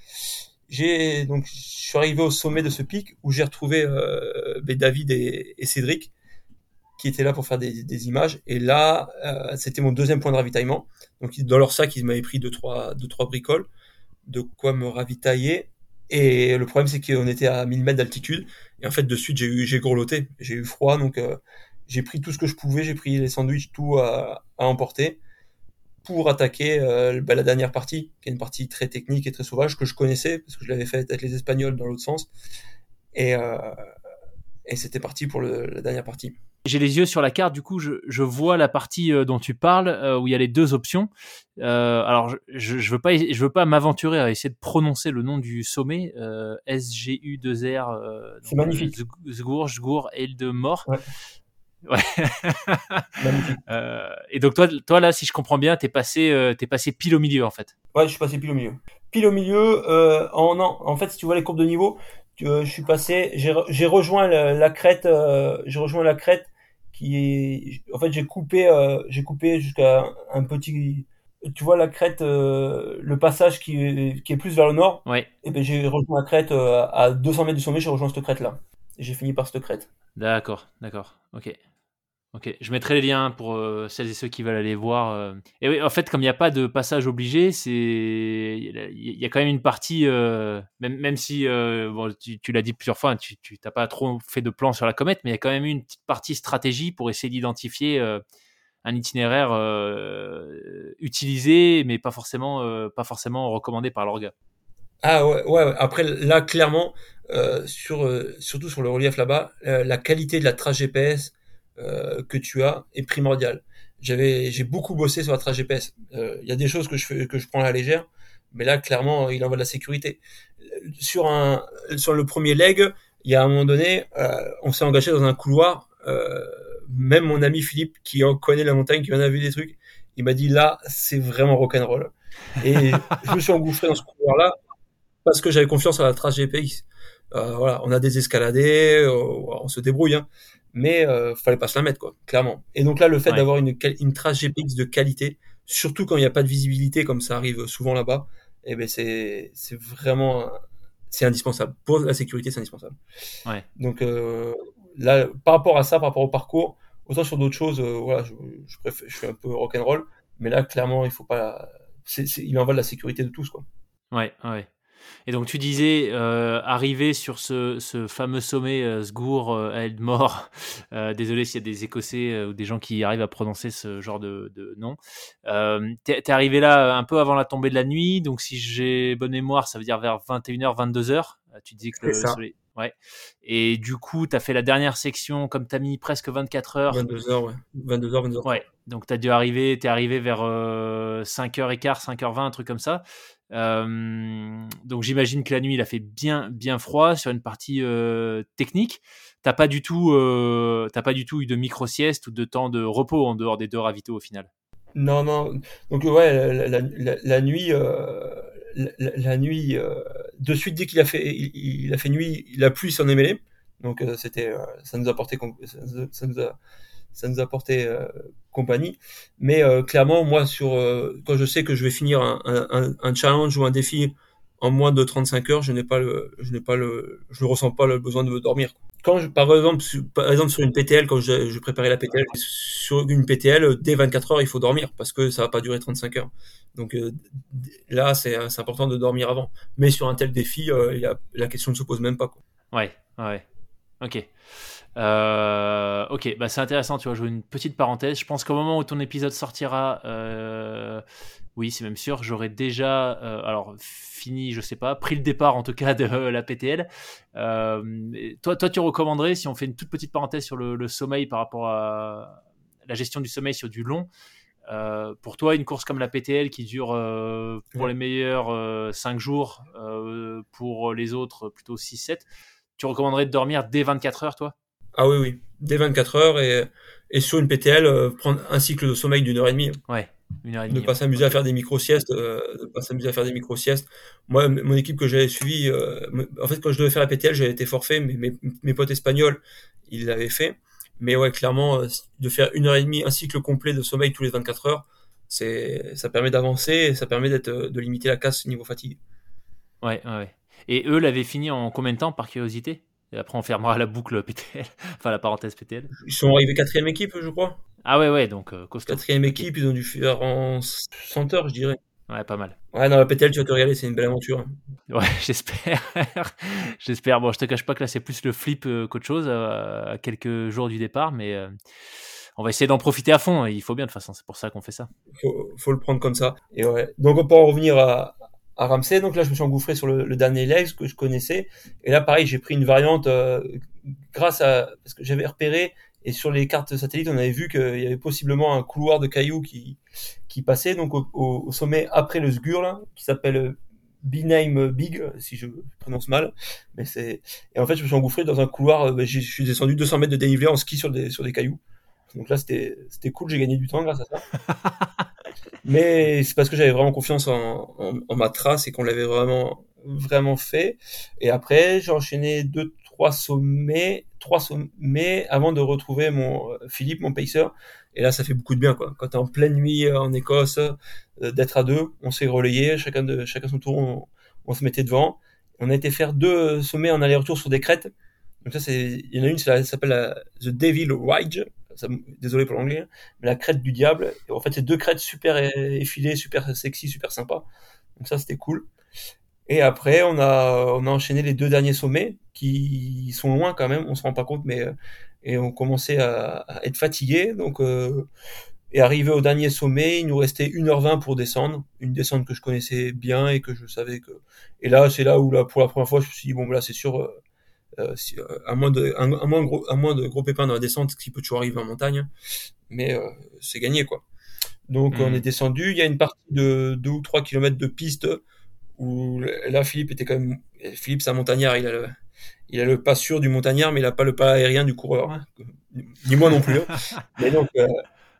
J'ai donc je suis arrivé au sommet de ce pic où j'ai retrouvé euh, ben, David et, Cédric qui étaient là pour faire des, des images et là euh, c'était mon deuxième point de ravitaillement. Donc dans leur sac ils m'avaient pris deux trois deux trois bricoles de quoi me ravitailler et le problème, c'est qu'on était à 1000 mètres d'altitude. Et en fait, de suite, j'ai eu, j'ai grelotté. J'ai eu froid. Donc, euh, j'ai pris tout ce que je pouvais. J'ai pris les sandwichs, tout à, à emporter pour attaquer euh, bah, la dernière partie, qui est une partie très technique et très sauvage que je connaissais parce que je l'avais fait avec les Espagnols dans l'autre sens. Et, euh, et c'était parti pour le, la dernière partie. J'ai les yeux sur la carte, du coup, je, je vois la partie euh, dont tu parles, euh, où il y a les deux options. Euh, alors, je, je veux pas, je veux pas m'aventurer à essayer de prononcer le nom du sommet, euh, SGU2R. C'est magnifique. Zgour, Zgour, et de mort. Ouais. Ouais. euh, et donc toi, toi là, si je comprends bien, t'es passé, euh, t'es passé pile au milieu en fait. Ouais, je suis passé pile au milieu. Pile au milieu. Euh, en, en, fait, si tu vois les courbes de niveau, je suis passé, j'ai rejoint la, la crête, euh, j'ai rejoint la crête qui est, en fait, j'ai coupé, euh, j'ai coupé jusqu'à un petit, tu vois la crête, euh, le passage qui est, qui est plus vers le nord. Ouais. Et ben j'ai rejoint la crête euh, à 200 mètres du sommet, j'ai rejoint cette crête là. J'ai fini par cette crête. D'accord, d'accord, ok. Ok, je mettrai les liens pour euh, celles et ceux qui veulent aller voir. euh. Et oui, en fait, comme il n'y a pas de passage obligé, c'est il y a- quand même une partie, euh, même, même si euh, bon, tu, tu l'as dit plusieurs fois, hein, tu t'as pas trop fait de plan sur la comète, mais il y a quand même une partie stratégie pour essayer d'identifier euh, un itinéraire euh, utilisé, mais pas forcément, pas forcément recommandé par l'orga. Ah ouais, ouais. Après là, clairement, sur, surtout sur le relief là-bas, la qualité de la trace GPS euh, que tu as est primordiale. J'avais, j'ai beaucoup bossé sur la trace GPS. Euh, Il y a des choses que je fais, que je prends à la légère, mais là, clairement, il en va de la sécurité. Sur un, sur le premier leg, il y a un moment donné, on s'est engagé dans un couloir. même mon ami Philippe, qui en connaît la montagne, qui en a vu des trucs, il m'a dit là, c'est vraiment rock'n'roll. Et je me suis engouffré dans ce couloir-là parce que j'avais confiance à la trace GPX. Euh, voilà, on a des escaladés, euh, on se débrouille, hein, mais euh, fallait pas se la mettre, quoi, clairement. Et donc là, le fait d'avoir une, une trace GPX de qualité, surtout quand il n'y a pas de visibilité, comme ça arrive souvent là-bas, eh ben c'est c'est vraiment c'est indispensable pour la sécurité, c'est indispensable. Ouais. Donc euh, là, par rapport à ça, par rapport au parcours, autant sur d'autres choses, euh, voilà, je, je, préfère, je suis un peu rock'n'roll, mais là, clairement, il faut pas, c'est, il en va de la sécurité de tous, quoi. Ouais, ouais. Et donc tu disais, euh, arriver sur ce, ce, fameux sommet euh, Sgour euh, Eldmore, euh, désolé s'il y a des Écossais euh, ou des gens qui arrivent à prononcer ce genre de, de nom, euh, t'es, es arrivé là un peu avant la tombée de la nuit, donc si j'ai bonne mémoire, ça veut dire vers 21h, 22h, tu dis que le soleil... Ouais. Et du coup, tu as fait la dernière section, comme tu as mis presque 24 heures. 22 heures, ouais. 22 heures, 22 heures. Ouais. Donc, tu as dû arriver, tu es arrivé vers 5h15, 5h20, un truc comme ça. Euh, donc j'imagine que la nuit il a fait bien bien froid sur une partie euh, technique. T'as pas du tout euh, t'as pas du tout eu de micro sieste ou de temps de repos en dehors des deux ravitaux au final. Non non donc ouais la, la, la, la nuit la, nuit de suite dès qu'il a fait il, a fait nuit la pluie s'en est mêlée donc c'était ça nous a porté ça nous a ça nous a porté euh, compagnie. Mais euh, clairement, moi, sur euh, quand je sais que je vais finir un, un, un, challenge ou un défi en moins de 35 heures, je n'ai pas le, je n'ai pas le, je ne ressens pas le besoin de dormir. Quand je, par exemple, par exemple sur une PTL, quand je, préparais la PTL, sur une PTL, dès 24 heures, il faut dormir parce que ça va pas durer 35 heures. Donc là, c'est important de dormir avant. Mais sur un tel défi, la question ne se pose même pas. Quoi. Ouais, ouais. Ok. Euh, ok, bah c'est intéressant, tu vois, je veux une petite parenthèse. Je pense qu'au moment où ton épisode sortira, euh, oui, c'est même sûr, j'aurais déjà, euh, alors fini, je sais pas, pris le départ en tout cas de la PTL. Euh, toi, toi, tu recommanderais, si on fait une toute petite parenthèse sur le, le sommeil par rapport à la gestion du sommeil sur du long, euh, pour toi, une course comme la PTL qui dure euh, pour les meilleurs 5 jours, pour les autres plutôt 6-7, tu recommanderais de dormir dès 24 heures, toi? Ah oui, oui, dès 24 heures et, et sur une PTL, euh, prendre un cycle de sommeil d'une heure et demie. Ouais, une heure et demie. Ne pas s'amuser à faire des micro-siestes, euh, ne pas s'amuser à faire des micro-siestes. Moi, mon équipe que j'avais suivie, euh, en fait, quand je devais faire la PTL, j'avais été forfait, mais mes, mes potes espagnols, ils l'avaient fait. Mais ouais, clairement, euh, de faire une heure et demie, un cycle complet de sommeil tous les 24 heures, c'est, ça permet d'avancer ça permet d'être, de limiter la casse niveau fatigue. Ouais, ouais. Et eux l'avaient fini en combien de temps, par curiosité? Et après, on fermera la boucle PTL, enfin la parenthèse PTL. Ils sont arrivés quatrième équipe, je crois. Ah ouais, ouais, donc euh, costaud. Quatrième équipe, ils ont dû faire en 100 heures, je dirais. Ouais, pas mal. Ouais, dans la PTL, tu vas te regarder, c'est une belle aventure. Ouais, j'espère. j'espère. Bon, je te cache pas que là, c'est plus le flip euh, qu'autre chose euh, à quelques jours du départ, mais euh, on va essayer d'en profiter à fond. Il faut bien de toute façon, c'est pour ça qu'on fait ça. Faut, faut le prendre comme ça. Et ouais. Donc, on peut en revenir à, Ramsey. Donc là, je me suis engouffré sur le, dernier legs que je connaissais. Et là, pareil, j'ai pris une variante euh, grâce à parce que j'avais repéré et sur les cartes satellites, on avait vu qu'il y avait possiblement un couloir de cailloux qui qui passait donc au, sommet après le Sgur qui s'appelle Binheim Big, si je prononce mal. Mais c'est et en fait, je me suis engouffré dans un couloir. Euh, je suis descendu 200 mètres de dénivelé en ski sur des sur des cailloux. Donc là, c'était cool. J'ai gagné du temps grâce à ça. Mais c'est parce que j'avais vraiment confiance en, ma trace et qu'on l'avait vraiment, vraiment fait. Et après, j'ai enchaîné deux, trois sommets, trois sommets avant de retrouver mon Philippe, mon pacer. Et là, ça fait beaucoup de bien, quoi. Quand t'es en pleine nuit euh, en Écosse, euh, d'être à deux, on s'est relayé, chacun de, chacun son tour, on, on, se mettait devant. On a été faire deux sommets en aller-retour sur des crêtes. Donc ça, c'est, il y en a une, ça s'appelle The Devil Ridge désolé pour l'anglais, mais la crête du diable. En fait, c'est deux crêtes super effilées, super sexy, super sympa. Donc ça, c'était cool. Et après, on a, on a enchaîné les deux derniers sommets qui sont loin quand même, on se rend pas compte, mais et on commençait à, être fatigué. Donc, euh, et arrivé au dernier sommet, il nous restait 1h20 pour descendre, une descente que je connaissais bien et que je savais que. Et là, c'est là où là, pour la première fois, je me suis dit bon, là, c'est sûr, euh, si, euh, à moins de un, un, moins gros, à moins de gros pépins dans la descente, ce qui peut toujours arriver en montagne, mais euh, c'est gagné quoi. Donc mmh. on est descendu, il y a une partie de 2 ou 3 km de piste où là Philippe était quand même Philippe c'est un montagnard, il a le, il a le pas sûr du montagnard, mais il a pas le pas aérien du coureur. Hein. Ni moi non plus. Hein. mais donc, euh,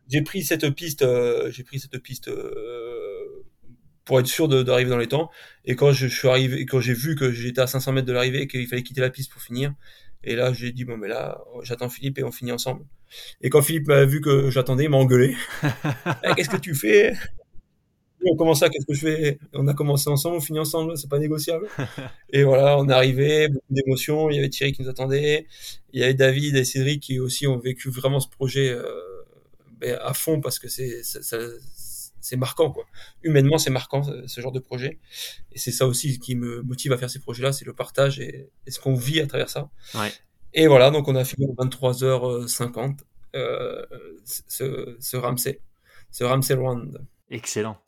j'ai pris cette piste, euh, j'ai pris cette piste euh, pour être sûr d'arriver dans les temps. Et quand je, suis arrivé, quand j'ai vu que j'étais à 500 mètres de l'arrivée et qu'il fallait quitter la piste pour finir, et là j'ai dit bon mais là j'attends Philippe et on finit ensemble. Et quand Philippe m'a vu que j'attendais, il m'a engueulé. Eh, qu'est-ce que tu fais? On commence ça, qu'est-ce que je fais? On a commencé ensemble, on finit ensemble, c'est pas négociable. et voilà, on est arrivé, beaucoup d'émotions. Il y avait Thierry qui nous attendait, il y avait David et Cédric qui aussi ont vécu vraiment ce projet euh, ben, à fond parce que c'est c'est marquant quoi. Humainement, c'est marquant ce genre de projet. Et c'est ça aussi qui me motive à faire ces projets-là, c'est le partage et, ce qu'on vit à travers ça. Ouais. Et voilà, donc on a fini à 23h50 euh, ce, ce Ramsey, ce Ramsey Round. Excellent.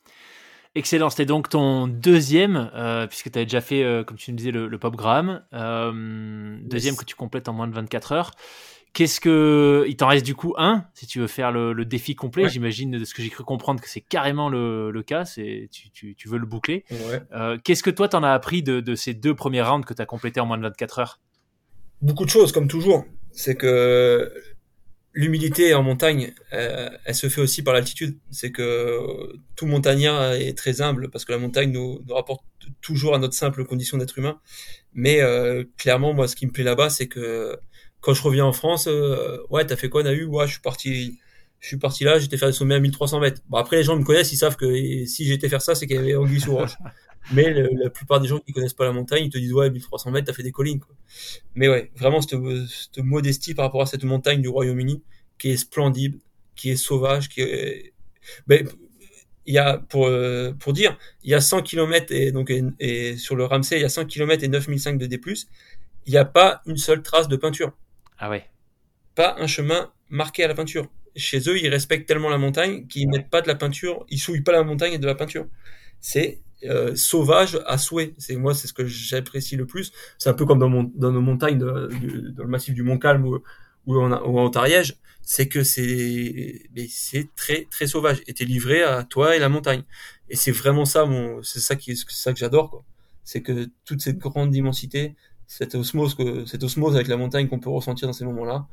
Excellent, c'était donc ton deuxième, euh, puisque tu avais déjà fait, euh, comme tu nous disais, le, le Pop Euh, deuxième que tu complètes en moins de 24 heures. Qu'est-ce que. Il t'en reste du coup un, si tu veux faire le, défi complet. J'imagine, de ce que j'ai cru comprendre, que c'est carrément le, le cas. Tu, tu, tu, veux le boucler. Euh, qu'est-ce que toi, t'en as appris de, de, ces deux premiers rounds que tu as complétés en moins de 24 heures? Beaucoup de choses, comme toujours. C'est que l'humilité en montagne, euh, elle se fait aussi par l'altitude. C'est que tout montagnard est très humble parce que la montagne nous, nous rapporte toujours à notre simple condition d'être humain. Mais euh, clairement, moi, ce qui me plaît là-bas, c'est que quand je reviens en France, euh, ouais, t'as fait quoi, Nahu? Ouais, je suis parti, je suis parti là, j'étais faire le sommet à 1300 mètres. Bon, après, les gens me connaissent, ils savent que si j'étais faire ça, c'est qu'il y avait anguille sous roche. Mais la plupart des gens qui connaissent pas la montagne, ils te disent ouais 1300 mètres, t'as fait des collines. Quoi. Mais ouais, vraiment cette, cette, modestie par rapport à cette montagne du Royaume-Uni qui est splendide, qui est sauvage, qui est. Ben, il y a pour euh, pour dire, il y a 100 km et donc et, sur le Ramsey, il y a 100 km et 9005 de D+. Il n'y a pas une seule trace de peinture. Ah ouais. Pas un chemin marqué à la peinture. Chez eux, ils respectent tellement la montagne qu'ils mettent pas de la peinture, ils souillent pas la montagne et de la peinture. C'est euh, sauvage à souhait. C'est moi, c'est ce que j'apprécie le plus. C'est un peu comme dans, nos montagnes, dans le massif du Mont Calme ou, en, ou en Ariège, c'est que c'est c'est très très sauvage. Et t'es livré à toi et la montagne. Et c'est vraiment ça, c'est ça qui, c'est ça que j'adore. C'est que toute cette grande immensité, cette osmose que, cette osmose avec la montagne qu'on peut ressentir dans ces moments-là,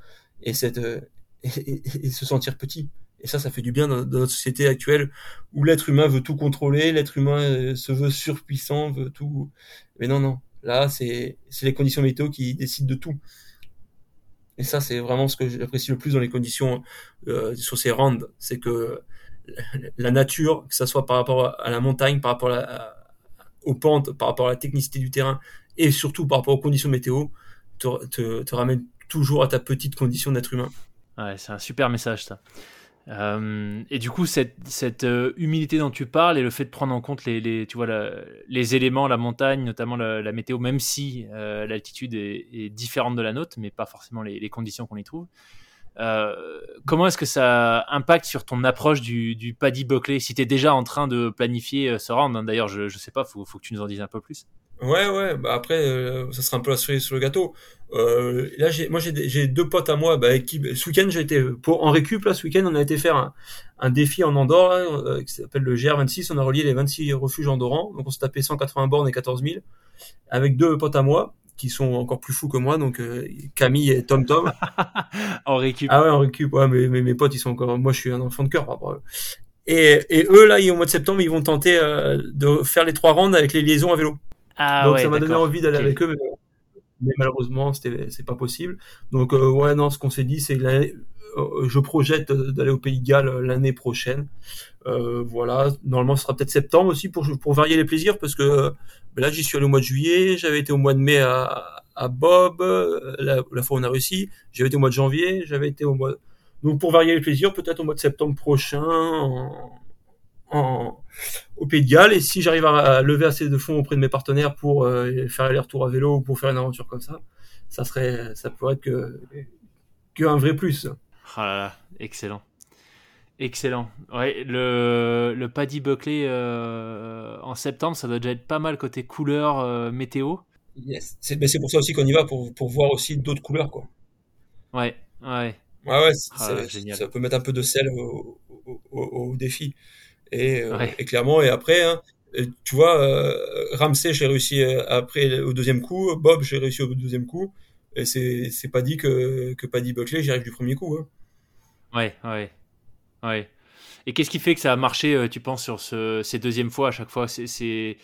et cette, euh, et, se sentir petit. Et ça, ça fait du bien dans, notre société actuelle où l'être humain veut tout contrôler, l'être humain euh, se veut surpuissant, veut tout. Mais non, non. Là, c'est, les conditions météo qui décident de tout. Et ça, c'est vraiment ce que j'apprécie le plus dans les conditions euh, sur ces rounds, c'est que la nature, que ce soit par rapport à la montagne, par rapport aux pentes, par rapport à la technicité du terrain, et surtout par rapport aux conditions météo, te, ramène toujours à ta petite condition d'être humain. Ouais, c'est un super message ça. Euh, et du coup, cette, cette euh, humilité dont tu parles et le fait de prendre en compte les, tu vois, les éléments, la montagne, notamment la, météo, même si euh, l'altitude est, différente de la nôtre, mais pas forcément les conditions qu'on y trouve. Comment est-ce que ça impacte sur ton approche du, Paddy Buckley Si tu es déjà en train de planifier ce round, hein, d'ailleurs, je ne sais pas, faut, que tu nous en dises un peu plus. Ouais, ouais, bah après, euh, ça sera un peu la cerise sur le gâteau. Euh, là, moi, j'ai, deux potes à moi, bah, qui, ce week-end, j'ai été, pour, en récup, là, ce week-end, on a été faire un, défi en Andorre, euh, qui s'appelle le GR26. On a relié les 26 refuges andorrans. Donc, on s'est tapé 180 bornes et 14 000 avec deux potes à moi, qui sont encore plus fous que moi, donc, euh, Camille et Tom Tom. en récup. Ah ouais, en récup, ouais, mais, mais, mes potes, ils sont encore, moi, je suis un enfant de cœur, et, et eux, là, au mois de septembre, ils vont tenter de faire les trois rounds avec les liaisons à vélo. Ah, donc ça m'a donné envie d'aller avec eux, mais, malheureusement c'était c'est pas possible. Donc euh, ouais non, ce qu'on s'est dit c'est que euh, je projette d'aller au Pays de Galles l'année prochaine. Euh, voilà, normalement ce sera peut-être septembre aussi pour pour varier les plaisirs parce que ben là j'y suis allé au mois de juillet, j'avais été au mois de mai à, à Bob, la, la fois où on a réussi, j'avais été au mois de janvier, j'avais été au mois donc pour varier les plaisirs, peut-être au mois de septembre prochain, en, au Pays de Galles. Et si j'arrive à lever assez de fonds auprès de mes partenaires pour euh, faire aller retour à vélo ou pour faire une aventure comme ça, ça serait, ça pourrait être que, que un vrai plus. Ah là là, excellent. Excellent. Ouais, le, le Paddy Buckley euh, en septembre, ça doit déjà être pas mal côté couleur euh, météo. Yes. C'est pour ça aussi qu'on y va, pour, pour voir aussi d'autres couleurs. Quoi. Ouais, ouais. Ouais, ouais, ah, ça peut mettre un peu de sel au, au, au défi. Et, euh, et, clairement, et après, hein, tu vois, Ramsey, j'ai réussi après au deuxième coup. Bob, j'ai réussi au deuxième coup. Et c'est, c'est pas dit que, que Paddy Buckley, j'y arrive du premier coup. Hein. Ouais, ouais, ouais. Et qu'est-ce qui fait que ça a marché, euh, tu penses, sur ce, ces deuxièmes fois à chaque fois? C'est,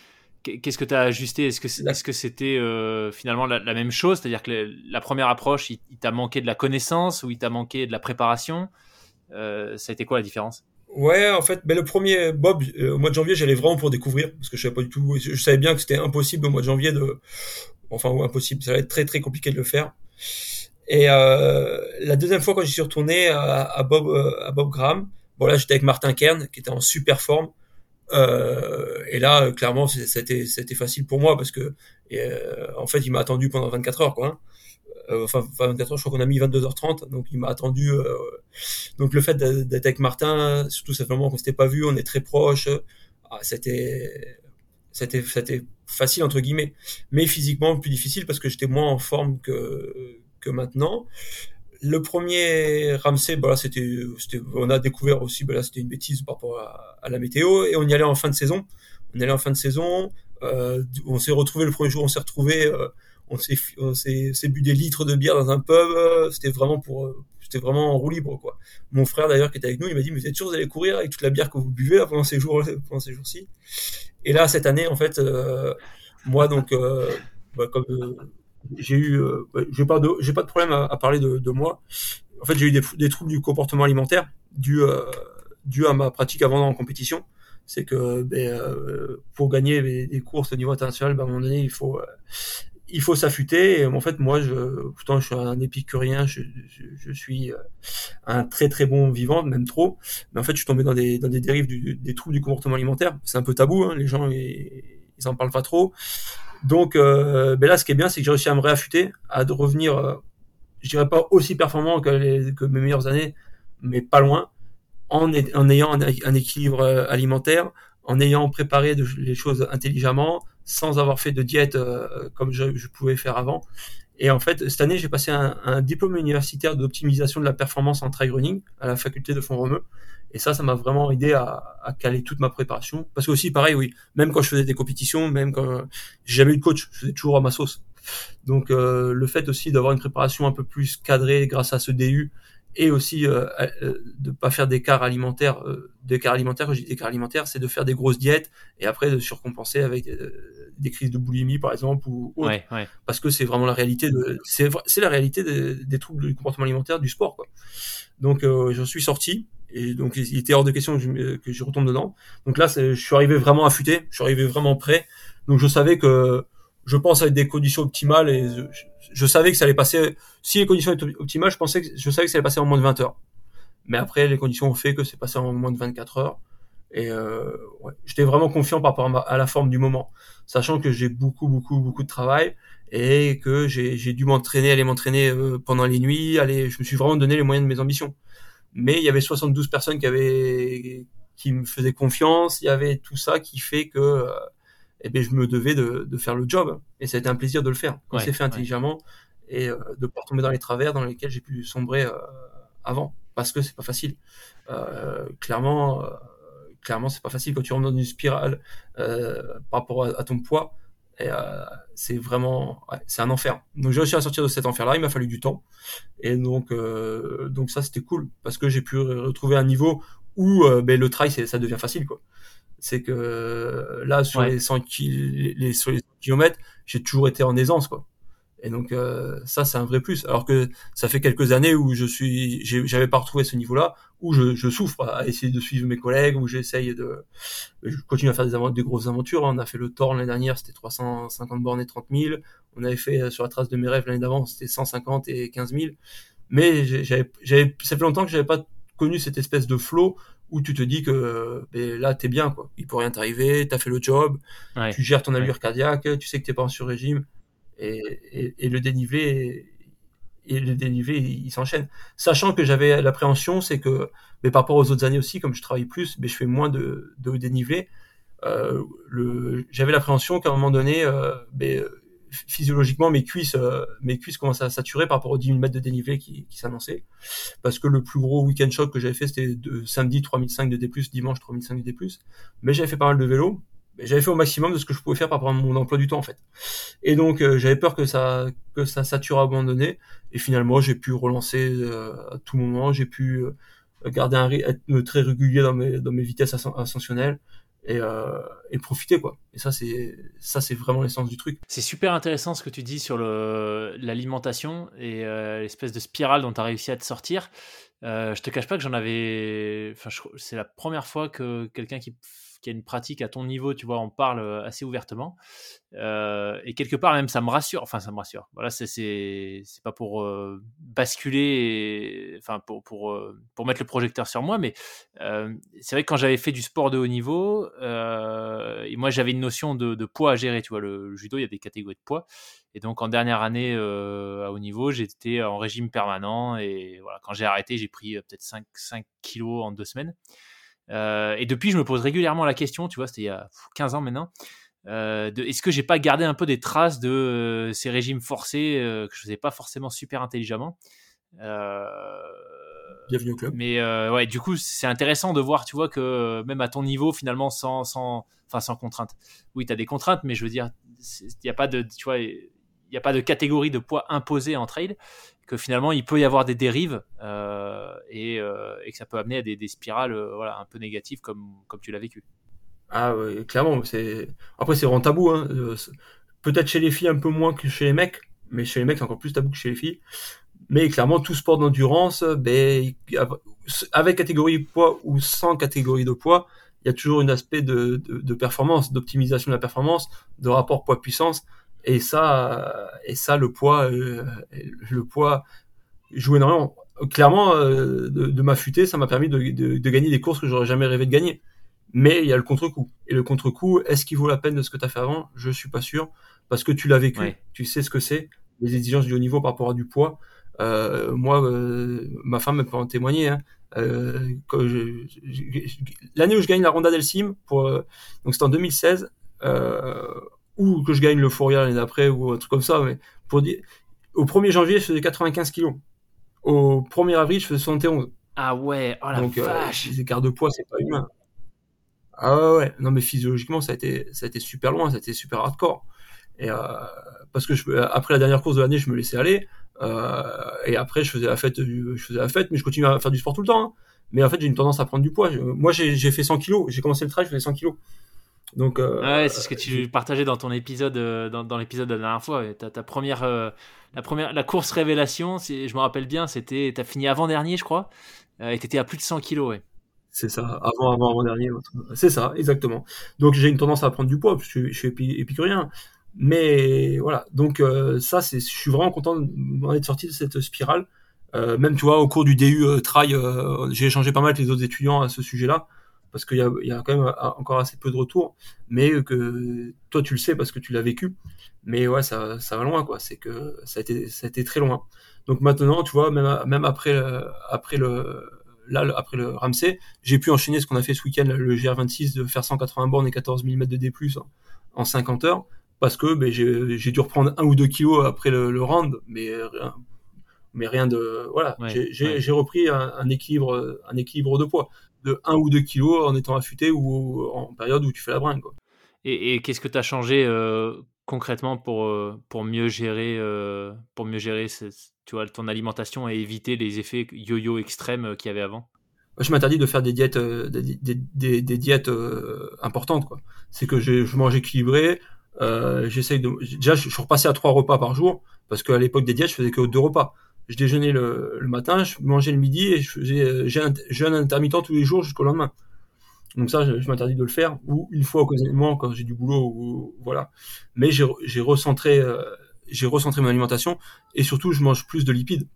Qu'est-ce que tu as ajusté? Est-ce que, est-ce que c'était finalement la, même chose? C'est-à-dire que la première approche, il, t'a manqué de la connaissance ou il t'a manqué de la préparation? Ça a été quoi la différence? Ouais, en fait, ben le premier Bob euh, au mois de janvier, j'allais vraiment pour découvrir parce que je savais pas du tout. Je savais bien que c'était impossible au mois de janvier de, enfin ou impossible, ça allait être très très compliqué de le faire. Et euh, la deuxième fois quand j'y suis retourné à, à Bob euh, à Bob Graham, bon là j'étais avec Martin Kern qui était en super forme. Euh, et là, clairement, c'était c'était facile pour moi parce que euh, en fait, il m'a attendu pendant 24 heures, quoi. Hein. Euh, enfin 24 heures, je crois qu'on a mis 22h30, donc il m'a attendu. Euh, donc le fait d'être avec Martin, surtout longtemps qu'on s'était pas vu, on est très proches. Ah, c'était c'était facile entre guillemets, mais physiquement plus difficile parce que j'étais moins en forme que que maintenant. Le premier Ramsey, bah c'était, on a découvert aussi, bah là, c'était une bêtise par rapport à, la météo, et on y allait en fin de saison. On allait en fin de saison. Euh, on s'est retrouvé le premier jour, on s'est retrouvé. Euh, on s'est on s'est bu des litres de bière dans un pub euh, c'était vraiment pour euh, c'était vraiment en roue libre quoi mon frère d'ailleurs qui était avec nous il m'a dit mais vous êtes sûr vous allez courir avec toute la bière que vous buvez pendant ces jours pendant ces jours-ci? Et là cette année en fait moi donc bah, comme j'ai eu bah, j'ai pas de j'ai pas de problème à, parler de, de, moi en fait j'ai eu des, des, troubles du comportement alimentaire dû dû à ma pratique avant en compétition c'est que ben, pour gagner des courses au niveau international, ben, à un moment donné, il faut il faut s'affûter. Et en fait, moi, je, pourtant, je suis un épicurien, je, je, je, suis euh, un très très bon vivant, même trop. Mais en fait, je suis tombé dans des, dans des dérives du, des troubles du comportement alimentaire. C'est un peu tabou, hein, les gens, ils, ils en parlent pas trop. Donc, euh, ben là, ce qui est bien, c'est que j'ai réussi à me réaffûter, à de revenir, euh, je dirais pas aussi performant que, mes meilleures années, mais pas loin, en, ayant un, équilibre euh, alimentaire, en ayant préparé les choses intelligemment, sans avoir fait de diète comme je, pouvais faire avant. Et en fait, cette année, j'ai passé un, un, diplôme universitaire d'optimisation de la performance en trail running à la faculté de Font-Romeu. Et ça, ça m'a vraiment aidé à, à, caler toute ma préparation. Parce que aussi, pareil, oui, même quand je faisais des compétitions, même quand j'ai jamais eu de coach, je faisais toujours à ma sauce. Donc, euh, le fait aussi d'avoir une préparation un peu plus cadrée grâce à ce DU et aussi euh, euh, de pas faire d'écart alimentaire. Euh, d'écart alimentaire, quand je dis d'écart alimentaire, c'est de faire des grosses diètes et après de surcompenser avec euh, des crises de boulimie par exemple ou autre. Ouais, ouais. parce que c'est vraiment la réalité de c'est c'est la réalité des, des troubles du comportement alimentaire du sport quoi. Donc euh, j'en suis sorti et donc il était hors de question que je, que je retombe dedans. Donc là je suis arrivé vraiment affûté, je suis arrivé vraiment prêt. Donc je savais que je pense avec des conditions optimales et je, savais que ça allait passer. Si les conditions étaient optimales, je pensais que je savais que ça allait passer en moins de 20 heures. Mais après, les conditions ont fait que c'est passé en moins de 24 heures. Et euh, ouais, j'étais vraiment confiant par rapport à, la forme du moment, sachant que j'ai beaucoup, beaucoup, beaucoup de travail et que j'ai dû m'entraîner, aller m'entraîner euh, pendant les nuits. Aller, je me suis vraiment donné les moyens de mes ambitions. Mais il y avait 72 personnes qui avaient qui me faisaient confiance. Il y avait tout ça qui fait que euh, eh bien, je me devais de, de, faire le job. Et ça a été un plaisir de le faire. Quand c'est fait intelligemment et euh, de pas tomber dans les travers dans lesquels j'ai pu sombrer euh, avant. Parce que c'est pas facile. Euh, clairement, euh, clairement, c'est pas facile quand tu rentres dans une spirale euh, par rapport à, à ton poids. Et c'est vraiment, ouais, c'est un enfer. Donc j'ai réussi à sortir de cet enfer-là. Il m'a fallu du temps. Et donc, donc ça c'était cool parce que j'ai pu retrouver un niveau où ben, le trail ça devient facile quoi c'est que là sur ouais. les 100 les, les, sur les kilomètres j'ai toujours été en aisance quoi. Et donc euh, ça c'est un vrai plus. Alors que ça fait quelques années où je suis j'avais pas retrouvé ce niveau là où je, je, souffre à essayer de suivre mes collègues où j'essaye de je continue à faire des, des grosses aventures on a fait le Thor l'année dernière c'était 350 bornes et 30 000 on avait fait euh, sur la trace de mes rêves l'année d'avant c'était 150 et 15 000 mais j'avais ça fait longtemps que j'avais pas connu cette espèce de flow où tu te dis que ben, là t'es bien quoi il peut rien t'arriver t'as fait le job ouais. tu gères ton allure ouais. cardiaque tu sais que t'es pas en sur régime et, et, et, le dénivelé et le dénivelé il, s'enchaîne sachant que j'avais l'appréhension c'est que mais par rapport aux autres années aussi comme je travaille plus mais je fais moins de, de dénivelé euh, j'avais l'appréhension qu'à un moment donné euh, ben, physiologiquement mes cuisses euh, mes cuisses commençaient à saturer par rapport aux 10 000 mètres de dénivelé qui, qui s'annonçaient. Parce que le plus gros week-end choc que j'avais fait c'était de samedi 3005 de D+, dimanche 3005 de D+, mais j'avais fait pas mal de vélo. J'avais fait au maximum de ce que je pouvais faire par rapport à mon emploi du temps en fait. Et donc euh, j'avais peur que ça que ça sature à abandonner et finalement j'ai pu relancer euh, à tout moment, j'ai pu euh, garder un être très régulier dans mes dans mes vitesses ascensionnelles et, et profiter quoi. Et ça c'est ça c'est vraiment l'essence du truc. C'est super intéressant ce que tu dis sur l'alimentation et l'espèce de spirale dont tu as réussi à te sortir. je te cache pas que j'en avais enfin c'est la première fois que quelqu'un qui qui a une pratique à ton niveau, tu vois, on parle euh, assez ouvertement. Euh, et quelque part, même, ça me rassure. Enfin, ça me rassure. Voilà, c'est pas pour euh, basculer, enfin pour pour pour mettre le projecteur sur moi, mais c'est vrai que quand j'avais fait du sport de haut niveau, et moi j'avais une notion de, poids à gérer. Tu vois, le, judo, il y a des catégories de poids. Et donc en dernière année à haut niveau, j'étais en régime permanent. Et voilà, quand j'ai arrêté, j'ai pris peut-être 5, 5 kilos en deux semaines. Euh, et depuis, je me pose régulièrement la question, tu vois, c'était il y a 15 ans maintenant, euh, est-ce que j'ai pas gardé un peu des traces de euh, ces régimes forcés que je faisais pas forcément super intelligemment Bienvenue au club. Mais ouais, du coup, c'est intéressant de voir, tu vois, que même à ton niveau, finalement, sans, sans, enfin, sans contrainte. Oui, tu as des contraintes, mais je veux dire, il n'y a pas de, tu vois, il n'y a pas de catégorie de poids imposée en trail que finalement il peut y avoir des dérives euh, et, euh, et, que ça peut amener à des, des spirales euh, voilà, un peu négatives comme, comme tu l'as vécu. Ah oui, clairement. C'est... Après, c'est vraiment tabou. Hein. Peut-être chez les filles un peu moins que chez les mecs, mais chez les mecs, c'est encore plus tabou que chez les filles. Mais clairement, tout sport d'endurance, ben, avec catégorie de poids ou sans catégorie de poids, il y a toujours un aspect de, de, de performance, d'optimisation de la performance, de rapport poids-puissance. Et ça, et ça, le poids, euh, le poids joue énormément. Clairement, euh, de, de m'affûter, ça m'a permis de, de, gagner des courses que j'aurais jamais rêvé de gagner. Mais il y a le contre-coup. Et le contre-coup, est-ce qu'il vaut la peine de ce que tu as fait avant? Je suis pas sûr. Parce que tu l'as vécu, tu sais ce que c'est, les exigences du haut niveau par rapport à du poids. Euh, moi, ma femme peut en témoigner. Hein. L'année où je gagne la Ronda d'Elsim, pour, donc c'était en 2016, ou que je gagne le Fourier l'année d'après ou un truc comme ça. Mais pour dire, au 1er janvier, je faisais 95 kilos. Au 1er avril, je faisais 71. Ah ouais, oh la Donc, euh, vache. les écarts de poids, c'est pas humain. Ah ouais, non mais physiologiquement, ça a été, ça a été super loin, ça a été super hardcore. Et euh, parce que je, après la dernière course de l'année, je me laissais aller. Euh, et après, je faisais la fête, je faisais la fête, mais je continuais à faire du sport tout le temps. Hein. Mais en fait, j'ai une tendance à prendre du poids. moi, j'ai fait 100 kilos. J'ai commencé le trail, je faisais 100 kilos. Donc, euh, ouais, c'est ce que tu partageais dans ton épisode, euh, dans, l'épisode de la dernière fois. Ta, ta première, euh, la première, la course révélation, je me rappelle bien, c'était, t'as fini avant dernier, je crois, et t'étais à plus de 100 kilos, ouais. C'est ça, avant, avant, avant dernier. C'est ça, exactement. Donc j'ai une tendance à prendre du poids, parce que je, suis épicurien. Mais voilà, donc ça, c'est, je suis vraiment content d'en être sorti de cette spirale. même, tu vois, au cours du DU Trail, j'ai échangé pas mal avec les autres étudiants à ce sujet-là parce qu'il y a, y a, quand même encore assez peu de retours, mais que toi tu le sais parce que tu l'as vécu. Mais ouais, ça, ça va loin, quoi. C'est que ça a été, ça a été très loin. Donc maintenant, tu vois, même, même après, après le, là, après le Ramsey, j'ai pu enchaîner ce qu'on a fait ce week-end, le GR26, de faire 180 bornes et 14 mm de D+, en 50 heures, parce que ben, j'ai dû reprendre un ou deux kilos après le, le round, mais mais rien de voilà j'ai repris un, un, équilibre un équilibre de poids de 1 ou 2 kilos en étant affûté ou en période où tu fais la bringue. Quoi. Et, qu'est-ce que tu as changé euh, concrètement pour, euh, pour mieux gérer, euh, pour mieux gérer tu vois, ton alimentation et éviter les effets yo-yo extrêmes qu'il y avait avant? Je m'interdis de faire des diètes des, des, des, diètes importantes quoi c'est que je, je mange équilibré j'essaye de déjà je suis repassé à trois repas par jour parce qu'à l'époque des diètes je faisais que deux repas je déjeunais le, le, matin, je mangeais le midi et je faisais euh, jeûne intermittent tous les jours jusqu'au lendemain. Donc ça, je, m'interdis de le faire, ou une fois occasionnellement quand j'ai du boulot, ou, voilà. Mais j'ai recentré, euh, j'ai recentré mon alimentation et surtout, je mange plus de lipides.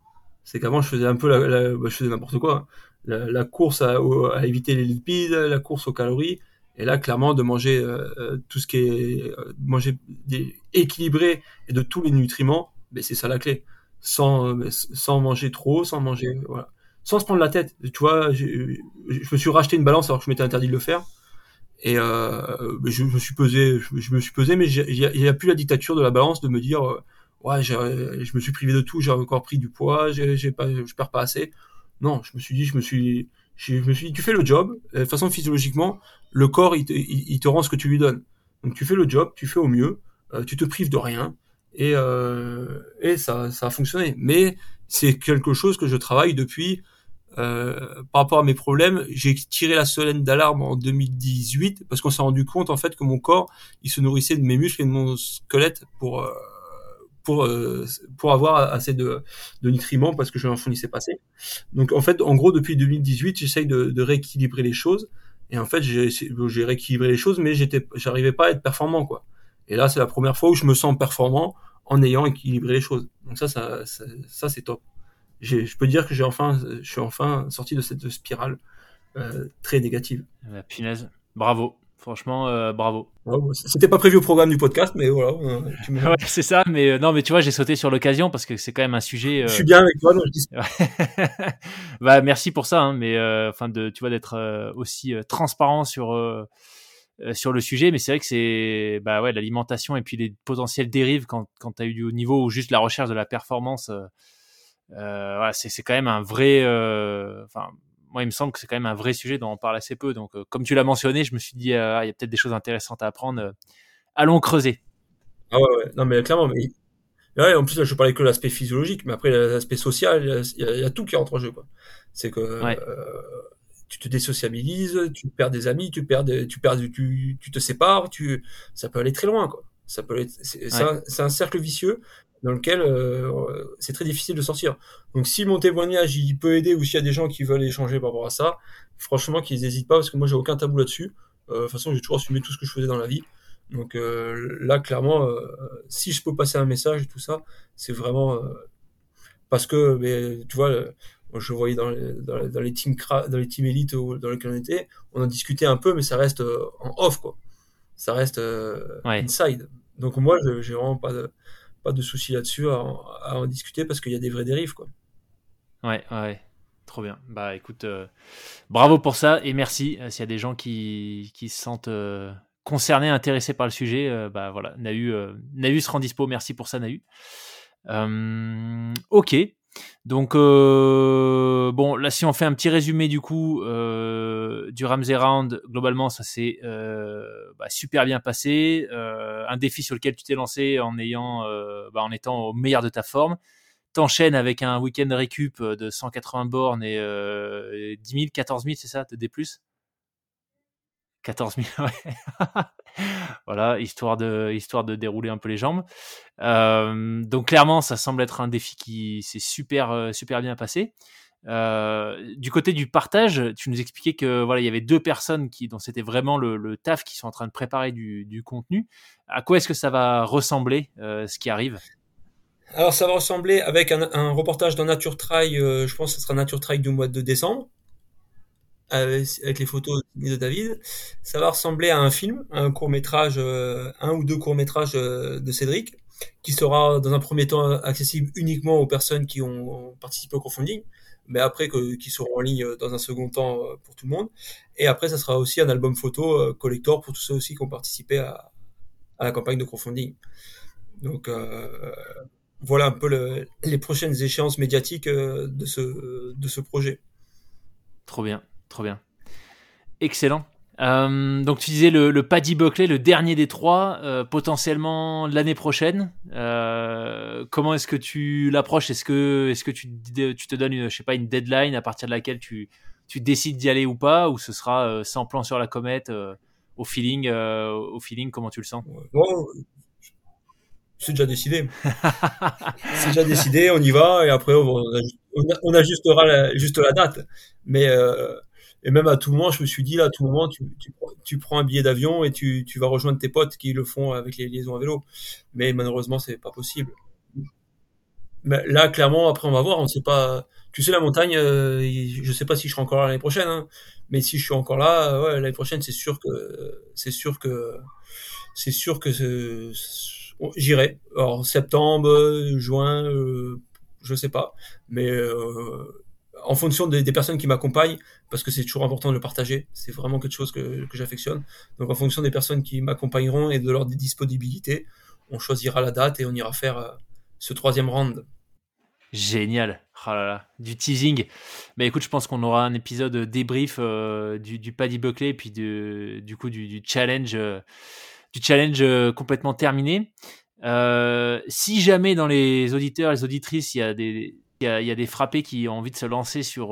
C'est qu'avant, je faisais un peu la, la bah, je faisais n'importe quoi. La, la, course à, à, éviter les lipides, la course aux calories. Et là, clairement, de manger euh, tout ce qui est manger des, équilibré et de tous les nutriments, ben, c'est ça la clé sans, sans manger trop, sans manger, voilà. Sans se prendre la tête. Tu vois, je, me suis racheté une balance alors que je m'étais interdit de le faire. Et euh, je, me suis pesé, je, me suis pesé, mais il n'y a, plus la dictature de la balance de me dire, euh, ouais, je me suis privé de tout, j'ai encore pris du poids, j'ai pas, je perds pas assez. Non, je me suis dit, je me suis, je me suis dit, tu fais le job. De toute façon, physiologiquement, le corps, il te, il te rend ce que tu lui donnes. Donc tu fais le job, tu fais au mieux, tu te prives de rien, et, et ça, ça a fonctionné. Mais c'est quelque chose que je travaille depuis euh, par rapport à mes problèmes, j'ai tiré la sonnette d'alarme en 2018 parce qu'on s'est rendu compte en fait que mon corps, il se nourrissait de mes muscles et de mon squelette pour euh, pour euh, pour avoir assez de, de nutriments parce que je n'en fournissais pas assez. Donc en fait, en gros, depuis 2018, j'essaye de, de rééquilibrer les choses. Et en fait, j'ai j'ai rééquilibré les choses, mais j'étais, j'arrivais pas à être performant quoi. Et là, c'est la première fois où je me sens performant en ayant équilibré les choses. Donc ça, ça, ça, ça c'est top je peux dire que j'ai enfin, je suis enfin sorti de cette spirale euh, très négative. La punaise, bravo. Franchement, euh, bravo. C'était pas prévu au programme du podcast, mais voilà. ouais, c'est ça, mais euh, non, mais tu vois, j'ai sauté sur l'occasion parce que c'est quand même un sujet. Je suis bien avec toi, non, je dis... bah, merci pour ça, hein, mais enfin de, tu vois, d'être aussi transparent sur sur le sujet, mais c'est vrai que c'est bah ouais l'alimentation et puis les potentielles dérives quand quand tu as eu du haut niveau ou juste la recherche de la performance euh, c'est quand même un vrai. Euh, enfin, moi, il me semble que c'est quand même un vrai sujet dont on parle assez peu. Donc, euh, comme tu l'as mentionné, je me suis dit, ah, il y a peut-être des choses intéressantes à apprendre. allons creuser. Ah ouais, ouais. non, mais clairement, mais Ouais, en plus, là, je parlais que de l'aspect physiologique, mais après, l'aspect social, il y, a tout qui rentre en jeu. C'est que tu te désociabilises, tu perds des amis, tu perds, tu perds, tu, tu te sépares, tu, ça peut aller très loin. Quoi. Ça peut c'est un, cercle vicieux dans lequel euh, c'est très difficile de sortir. Donc si mon témoignage il peut aider ou s'il y a des gens qui veulent échanger par rapport à ça, franchement qu'ils n'hésitent pas parce que moi j'ai aucun tabou là-dessus. Euh, de toute façon j'ai toujours assumé tout ce que je faisais dans la vie. Donc euh, là clairement, si je peux passer un message et tout ça, c'est vraiment parce que mais, tu vois, je voyais dans les, dans les, teams dans les teams élites dans lesquels on était, on a discuté un peu mais ça reste en off quoi. Ça reste inside. Donc moi j'ai vraiment pas de pas de souci là-dessus à, en discuter parce qu'il y a des vraies dérives. Quoi. Ouais, ouais. Trop bien. Bah écoute, euh, bravo pour ça et merci. Euh, s'il y a des gens qui, qui se sentent euh, concernés, intéressés par le sujet, bah voilà, Nahu, Nahu se rend dispo. Merci pour ça, Nahu. ok. Donc, euh, bon, là, si on fait un petit résumé du coup euh, du Ramsey Round, globalement, ça s'est euh, bah, super bien passé. un défi sur lequel tu t'es lancé en ayant, bah, en étant au meilleur de ta forme. T'enchaînes avec un week-end récup de 180 bornes et 10 000, 14 000, c'est ça, de D+. 14 000, ouais. voilà, histoire de, dérouler un peu les jambes. Euh, donc clairement, ça semble être un défi qui s'est super, euh, bien passé. Euh, du côté du partage, tu nous expliquais que voilà, il y avait deux personnes qui, dont c'était vraiment le, taf, qui sont en train de préparer du, contenu. À quoi est-ce que ça va ressembler, ce qui arrive? Alors, ça va ressembler avec un, reportage dans Nature Trail. je pense que ce sera Nature Trail du mois de décembre avec, les photos de David, ça va ressembler à un film, un court métrage, euh, un ou deux courts métrages euh, de Cédric, qui sera dans un premier temps accessible uniquement aux personnes qui ont participé au crowdfunding, mais après qui seront en ligne dans un second temps euh, pour tout le monde. Et après, ça sera aussi un album photo collector pour tous ceux aussi qui ont participé à, à la campagne de crowdfunding. Donc voilà un peu le, les prochaines échéances médiatiques de ce, de ce projet. Trop bien. Trop bien. Excellent. Euh, donc tu disais le, Paddy Buckley, le dernier des trois, euh, potentiellement l'année prochaine. Euh, comment est-ce que tu l'approches? Est-ce que, est-ce que tu, tu, te donnes, une, je sais pas, une deadline à partir de laquelle tu, tu décides d'y aller ou pas, ou ce sera sans plan sur la comète, au feeling, au feeling, comment tu le sens? C'est déjà décidé. c'est déjà décidé, on y va et après on, ajustera juste la date. Mais et même à tout moment, je me suis dit, là, à tout moment, tu, tu, tu prends un billet d'avion et tu, tu, vas rejoindre tes potes qui le font avec les liaisons à vélo. Mais malheureusement, c'est pas possible. Mais là, clairement, après, on va voir. On sait pas. Tu sais, la montagne, euh, je sais pas si je serai encore là l'année prochaine. Hein, mais si je suis encore là, ouais, l'année prochaine, c'est sûr que, c'est sûr que, c'est sûr que j'irai. En septembre, juin, euh, je sais pas. Mais euh, en fonction des, personnes qui m'accompagnent, parce que c'est toujours important de le partager, c'est vraiment quelque chose que, j'affectionne. Donc en fonction des personnes qui m'accompagneront et de leur disponibilité, on choisira la date et on ira faire euh, ce troisième round. Génial, oh du teasing. Mais écoute, je pense qu'on aura un épisode débrief euh, du, Paddy Buckley et puis du coup du, challenge. Euh, du challenge complètement terminé. si jamais dans les auditeurs, les auditrices, il y a des il y, a, des frappés qui ont envie de se lancer sur,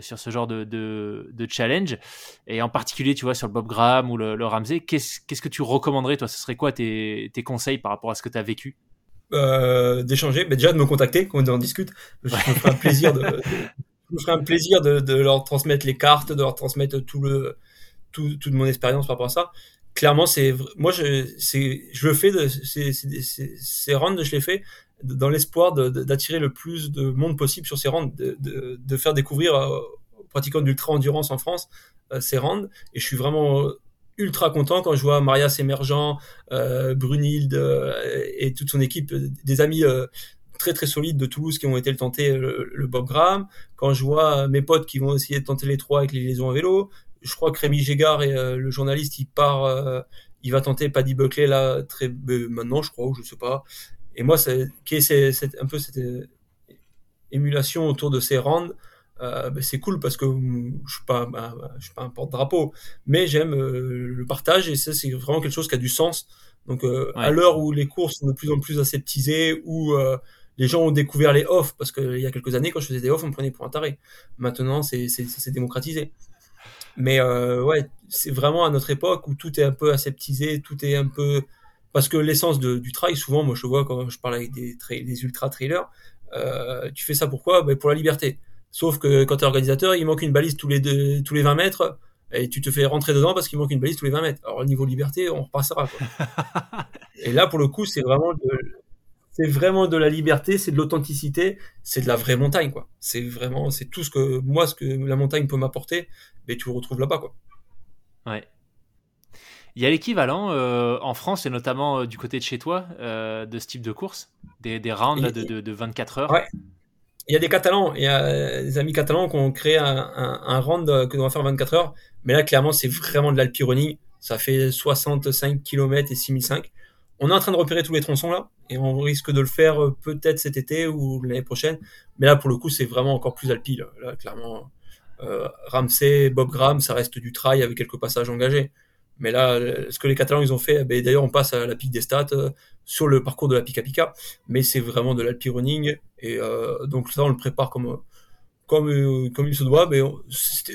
sur ce genre de, de, challenge, et en particulier, tu vois, sur le Bob Graham ou le, le Ramsey, qu'est-ce, qu'est-ce que tu recommanderais, toi? Ce serait quoi tes, tes conseils par rapport à ce que tu as vécu? Euh, d'échanger, mais déjà de me contacter, qu'on en discute. Je me ferai un plaisir de, je me ferai un plaisir de, de, leur transmettre les cartes, de leur transmettre tout le, tout, toute mon expérience par rapport à ça. Clairement, c'est, moi, je, je le fais ces rounds, je les fais dans l'espoir d'attirer le plus de monde possible sur ces rounds, de, de, de faire découvrir euh, aux pratiquants d'ultra endurance en France euh, ces rounds. Et je suis vraiment ultra content quand je vois Marias émergent, euh, Brunhilde euh, et toute son équipe, euh, des amis euh, très très solides de Toulouse qui ont été le tenter le, Bob Graham. Quand je vois mes potes qui vont essayer de tenter les trois avec les liaisons à vélo, je crois que Rémi Gégard et le journaliste, il part, il va tenter Paddy Buckley là très maintenant, je crois, ou je sais pas. Et moi, c'est c'est un peu cette émulation autour de ces rounds euh, ben, c'est cool parce que je suis pas, bah, je suis pas un porte-drapeau, mais j'aime euh, le partage et ça c'est vraiment quelque chose qui a du sens. Donc euh, à l'heure où les courses sont de plus en plus aseptisées, où les gens ont découvert les off, parce qu'il y a quelques années quand je faisais des off, on me prenait pour un taré. Maintenant c'est c'est démocratisé. Mais ouais, c'est vraiment à notre époque où tout est un peu aseptisé, tout est un peu parce que l'essence du trail, souvent, moi je vois quand je parle avec des, des ultra trailers, tu fais ça pourquoi? Ben, Pour la liberté Sauf que quand tu es organisateur, il manque une balise tous les, deux, tous les 20 mètres et tu te fais rentrer dedans parce qu'il manque une balise tous les 20 mètres. Alors, au niveau liberté, on repassera. Quoi. et là, pour le coup, c'est vraiment de, c'est vraiment de la liberté, c'est de l'authenticité, c'est de la vraie montagne, quoi. C'est vraiment, c'est tout ce que, moi, ce que la montagne peut m'apporter, mais tu le retrouves là-bas, quoi. Ouais. Il y a l'équivalent euh, en France et notamment euh, du côté de chez toi euh, de ce type de course, des, des rounds de, de, de, 24 heures? Ouais il y a des Catalans, il y a des amis catalans qui ont créé un, un, un round que l'on va faire 24 heures. Mais là, clairement, c'est vraiment de l'alpirunning. Ça fait 65 km et 6005. On est en train de repérer tous les tronçons là, et on risque de le faire euh, peut-être cet été ou l'année prochaine. Mais là, pour le coup, c'est vraiment encore plus alpi. Là, clairement, euh, Ramsey, Bob Graham, ça reste du trail avec quelques passages engagés. Mais là, ce que les Catalans ils ont fait, ben, d'ailleurs, on passe à la pique des stats euh, sur le parcours de la Pika Pika, mais c'est vraiment de l'alpi running et euh, donc ça, on le prépare comme comme comme il se doit. Mais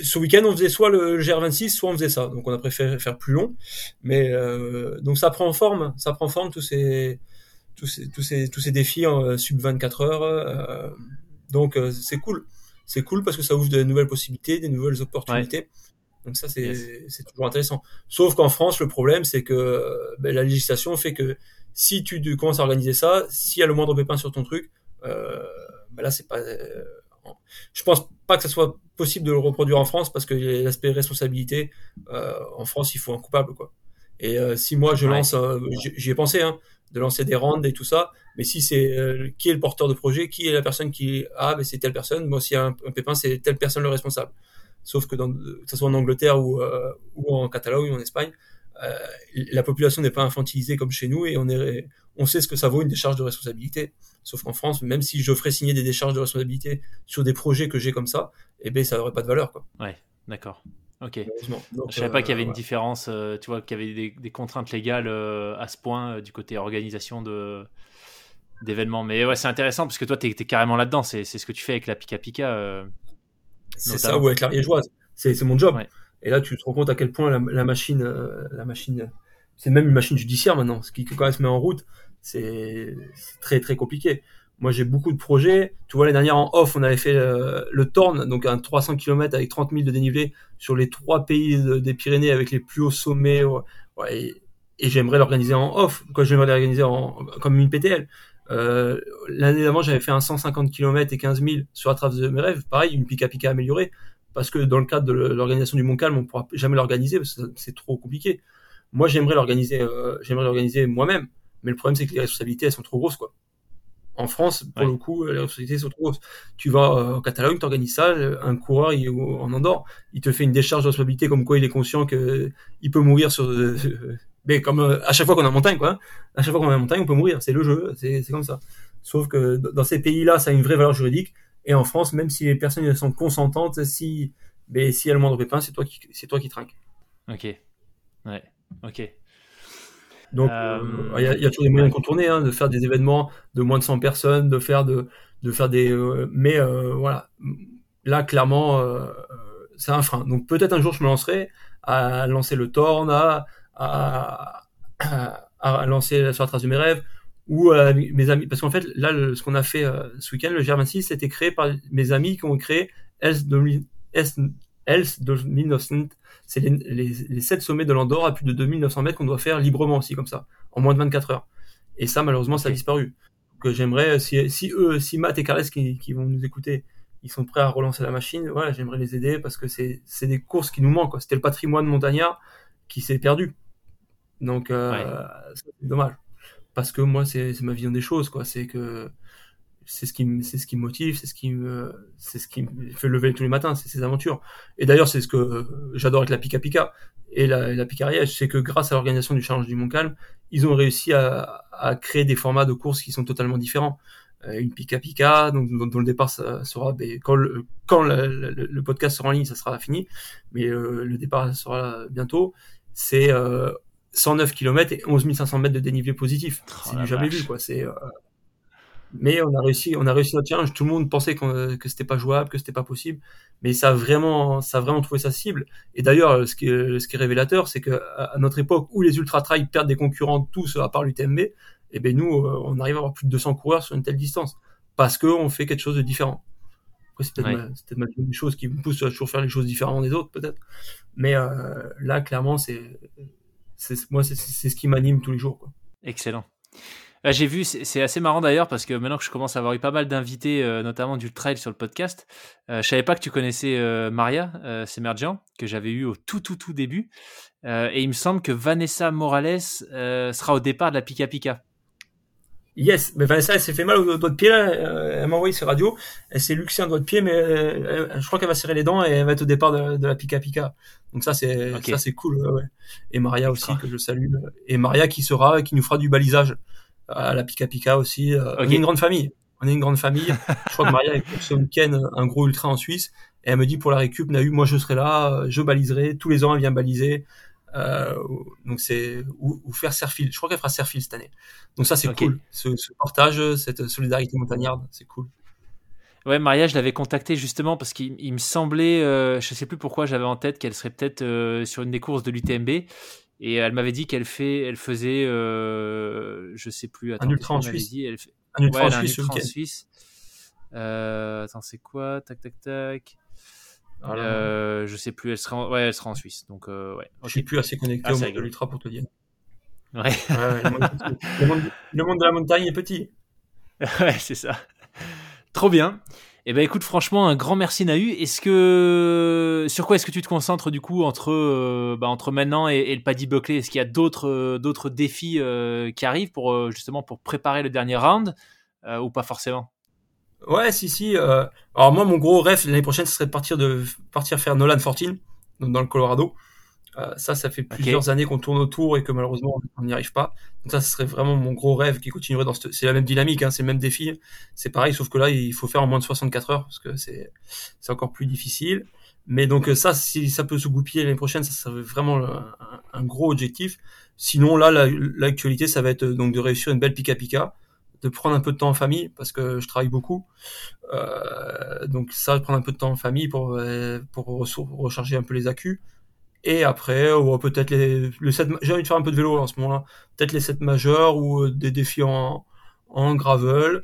ce week-end, on faisait soit le GR26, soit on faisait ça. Donc on a préféré faire plus long, mais donc ça prend forme, ça prend forme tous ces tous ces tous ces tous ces défis en sub 24 heures. donc c'est cool, c'est cool parce que ça ouvre de nouvelles possibilités, des nouvelles opportunités. Donc ça, c'est toujours intéressant. Sauf qu'en France, le problème, c'est que ben, la législation fait que si tu commences à organiser ça, s'il y a le moindre pépin sur ton truc, euh, ben là, c'est pas. Je pense pas que ça soit possible de le reproduire en France parce que l'aspect responsabilité, euh, en France, il faut un coupable, quoi. Et euh, si moi je lance, euh, j'y ai pensé, hein, de lancer des rounds et tout ça, mais si c'est qui est le porteur de projet, qui est la personne qui ah ben c'est telle personne, moi s'il y a un, un pépin, c'est telle personne le responsable. Sauf que, dans, que ce soit en Angleterre ou, ou en Catalogne ou en Espagne, la population n'est pas infantilisée comme chez nous et on, est, on sait ce que ça vaut une décharge de responsabilité. Sauf qu'en France, même si je ferais signer des décharges de responsabilité sur des projets que j'ai comme ça, eh ben ça n'aurait pas de valeur. Quoi. Ouais, d'accord. Ok. je savais pas qu'il y avait une différence, tu vois, qu'il y avait des, des contraintes légales à ce point du côté organisation de d'événements. Mais ouais, c'est intéressant parce que toi, tu es, carrément là-dedans. C'est ce que tu fais avec la Pika Pika. C'est ça, ou avec la Riégeoise. C'est mon job. Et là, tu te rends compte à quel point la, machine, euh, la machine, c'est même une machine judiciaire maintenant. Ce qui, quand elle se met en route, c'est très, très compliqué. Moi, j'ai beaucoup de projets. Tu vois, l'année dernière, en off, on avait fait euh, le Torn, donc un 300 km avec 30 000 de dénivelé sur les trois pays des Pyrénées avec les plus hauts sommets. Et, j'aimerais l'organiser en off. Quoi, j'aimerais l'organiser comme une PTL. Euh, L'année d'avant, j'avais fait un 150 km et 15 000 sur la de mes rêves. Pareil, une Pika Pika améliorée. Parce que dans le cadre de l'organisation du Mont Calme, on pourra jamais l'organiser parce que c'est trop compliqué. Moi, j'aimerais l'organiser, euh, j'aimerais l'organiser moi-même. Mais le problème, c'est que les responsabilités, elles sont trop grosses, quoi. En France, pour le coup, les responsabilités sont trop grosses. Tu vas euh, en Catalogne, tu organises ça, un coureur il, en Andorre, il te fait une décharge de responsabilité comme quoi il est conscient que il peut mourir sur euh, mais comme euh, à chaque fois qu'on est en montagne, quoi. À chaque fois qu'on est en montagne, on peut mourir. C'est le jeu, c'est comme ça. Sauf que dans ces pays-là, ça a une vraie valeur juridique. Et en France, même si les personnes sont consentantes, si, mais si y a le moindre pépin, c'est toi qui, c'est toi qui trinques. Ok. Ouais. Ok. Donc, il y, a toujours des moyens de contourner, hein, de faire des événements de moins de 100 personnes, de faire de, de faire des, mais voilà, là clairement, c'est un frein. Donc peut-être un jour je me lancerai à lancer le Torn, à, à, à, lancer la soirée trace de mes rêves, ou mes amis, parce qu'en fait là ce qu'on a fait ce week-end, le German 6, c'était créé par mes amis qui ont créé Else 2900, c'est les, les, les 7 sommets de l'Andorre à plus de 2900 mètres qu'on doit faire librement aussi comme ça, en moins de 24 heures. Et ça malheureusement ça a disparu. Que j'aimerais, si, si eux, si Matt et Carles qui, qui vont nous écouter, ils sont prêts à relancer la machine. Voilà, j'aimerais les aider parce que c'est des courses qui nous manquent. C'était le patrimoine montagnard qui s'est perdu. Donc, euh, c'est dommage. Parce que moi, c'est ma vision des choses, quoi. C'est que c'est ce qui me c'est ce qui me motive c'est ce qui me c'est ce qui me fait lever tous les matins c'est ces aventures et d'ailleurs c'est ce que j'adore avec la Pika Pika et la, Picariège c'est que grâce à l'organisation du challenge du Mont Calme ils ont réussi à, à créer des formats de courses qui sont totalement différents euh, une Pika Pika, donc dont, le départ sera ben, quand, le, quand le, podcast sera en ligne, ça sera fini, mais euh, le départ sera bientôt. C'est 109 euh, km et 11 500 mètres de dénivelé positif. Oh c'est du jamais vu, quoi. C'est mais on a réussi, on a réussi notre challenge. Tout le monde pensait que c'était pas jouable, que c'était pas possible, mais ça a vraiment, ça a vraiment trouvé sa cible. Et d'ailleurs, ce qui est, ce qui est révélateur, c'est que à notre époque où les ultra trail perdent des concurrents tous à part l'UTMB, et ben nous, euh, on arrive à avoir plus de 200 coureurs sur une telle distance parce qu'on fait quelque chose de différent. c'est peut-être ouais. des choses qui me poussent à toujours faire les choses différemment des autres, peut-être. Mais euh, là, clairement, c'est, moi, c'est ce qui m'anime tous les jours. Excellent. Ah, j'ai vu, c'est assez marrant d'ailleurs parce que maintenant que je commence à avoir eu pas mal d'invités, euh, notamment du trail sur le podcast, euh, je savais pas que tu connaissais Maria Semerjian, que j'avais eu au tout tout tout début, et il me semble que Vanessa Morales sera au départ de la Pika Pika. Yes, mais Vanessa, elle s'est fait mal au doigt de pied là. Euh, elle m'a envoyé ses radios. Elle s'est luxé un doigt de pied, mais euh, je crois qu'elle va serrer les dents et elle va être au départ de, la Pika Pika. Donc ça c'est ça c'est cool. Ouais, Et Maria aussi que je salue. Et Maria qui sera, qui nous fera du balisage à la Pika Pika aussi. Euh, on est une grande famille. On est une grande famille. je crois que Maria est pour ce week-end un gros ultra en Suisse. Et elle me dit pour la récup, Nahu, moi je serai là, je baliserai. Tous les ans elle vient baliser. Euh, donc c'est ou, faire Serfil. Je crois qu'elle fera Serfil cette année. Donc ça c'est cool. Ce, partage, cette solidarité montagnarde, c'est cool. Ouais, Maria, je l'avais contactée justement parce qu'il me semblait, euh, je sais plus pourquoi j'avais en tête qu'elle serait peut-être euh, sur une des courses de l'UTMB. Et elle m'avait dit qu'elle fait, elle faisait, euh, je sais plus. Attends, un ultra en Suisse. Dit, elle un ultra en Suisse. en Suisse. attends, c'est quoi? Tac, tac, tac. Euh, je sais plus, elle sera en, ouais, elle sera en Suisse. Donc, euh, ouais. Je suis plus assez connecté ah, au monde de l'ultra pour te dire. Ouais. le, monde, de la montagne est petit. ouais, c'est ça. Trop bien. Eh ben écoute, franchement, un grand merci Nahu. Est-ce que sur quoi est-ce que tu te concentres du coup entre euh, bah, entre maintenant et, le Paddy Buckley? Est-ce qu'il y a d'autres d'autres défis qui arrivent pour justement pour préparer le dernier round ou pas forcément? Ouais, si, si. Euh... Alors moi, mon gros rêve l'année prochaine, ce serait de partir de partir faire Nolan 14 dans le Colorado. Euh, ça, ça fait plusieurs années qu'on tourne autour et que malheureusement on n'y arrive pas. Donc ça, ce serait vraiment mon gros rêve qui continuerait dans cette... C'est la même dynamique, hein, c'est le même défi. C'est pareil, sauf que là, il faut faire en moins de 64 heures parce que c'est c'est encore plus difficile. Mais donc ça, si ça peut se goupiller l'année prochaine, ça serait vraiment un, un, gros objectif. Sinon là, l'actualité, ça va être donc de réussir une belle pika pika de prendre un peu de temps en famille parce que je travaille beaucoup. Euh, donc ça, prendre un peu de temps en famille pour euh, pour recharger un peu les accus. Et après, peut-être les le 7 j'ai envie de faire un peu de vélo en ce moment-là. Peut-être les 7 majeurs ou euh, des défis en en gravel.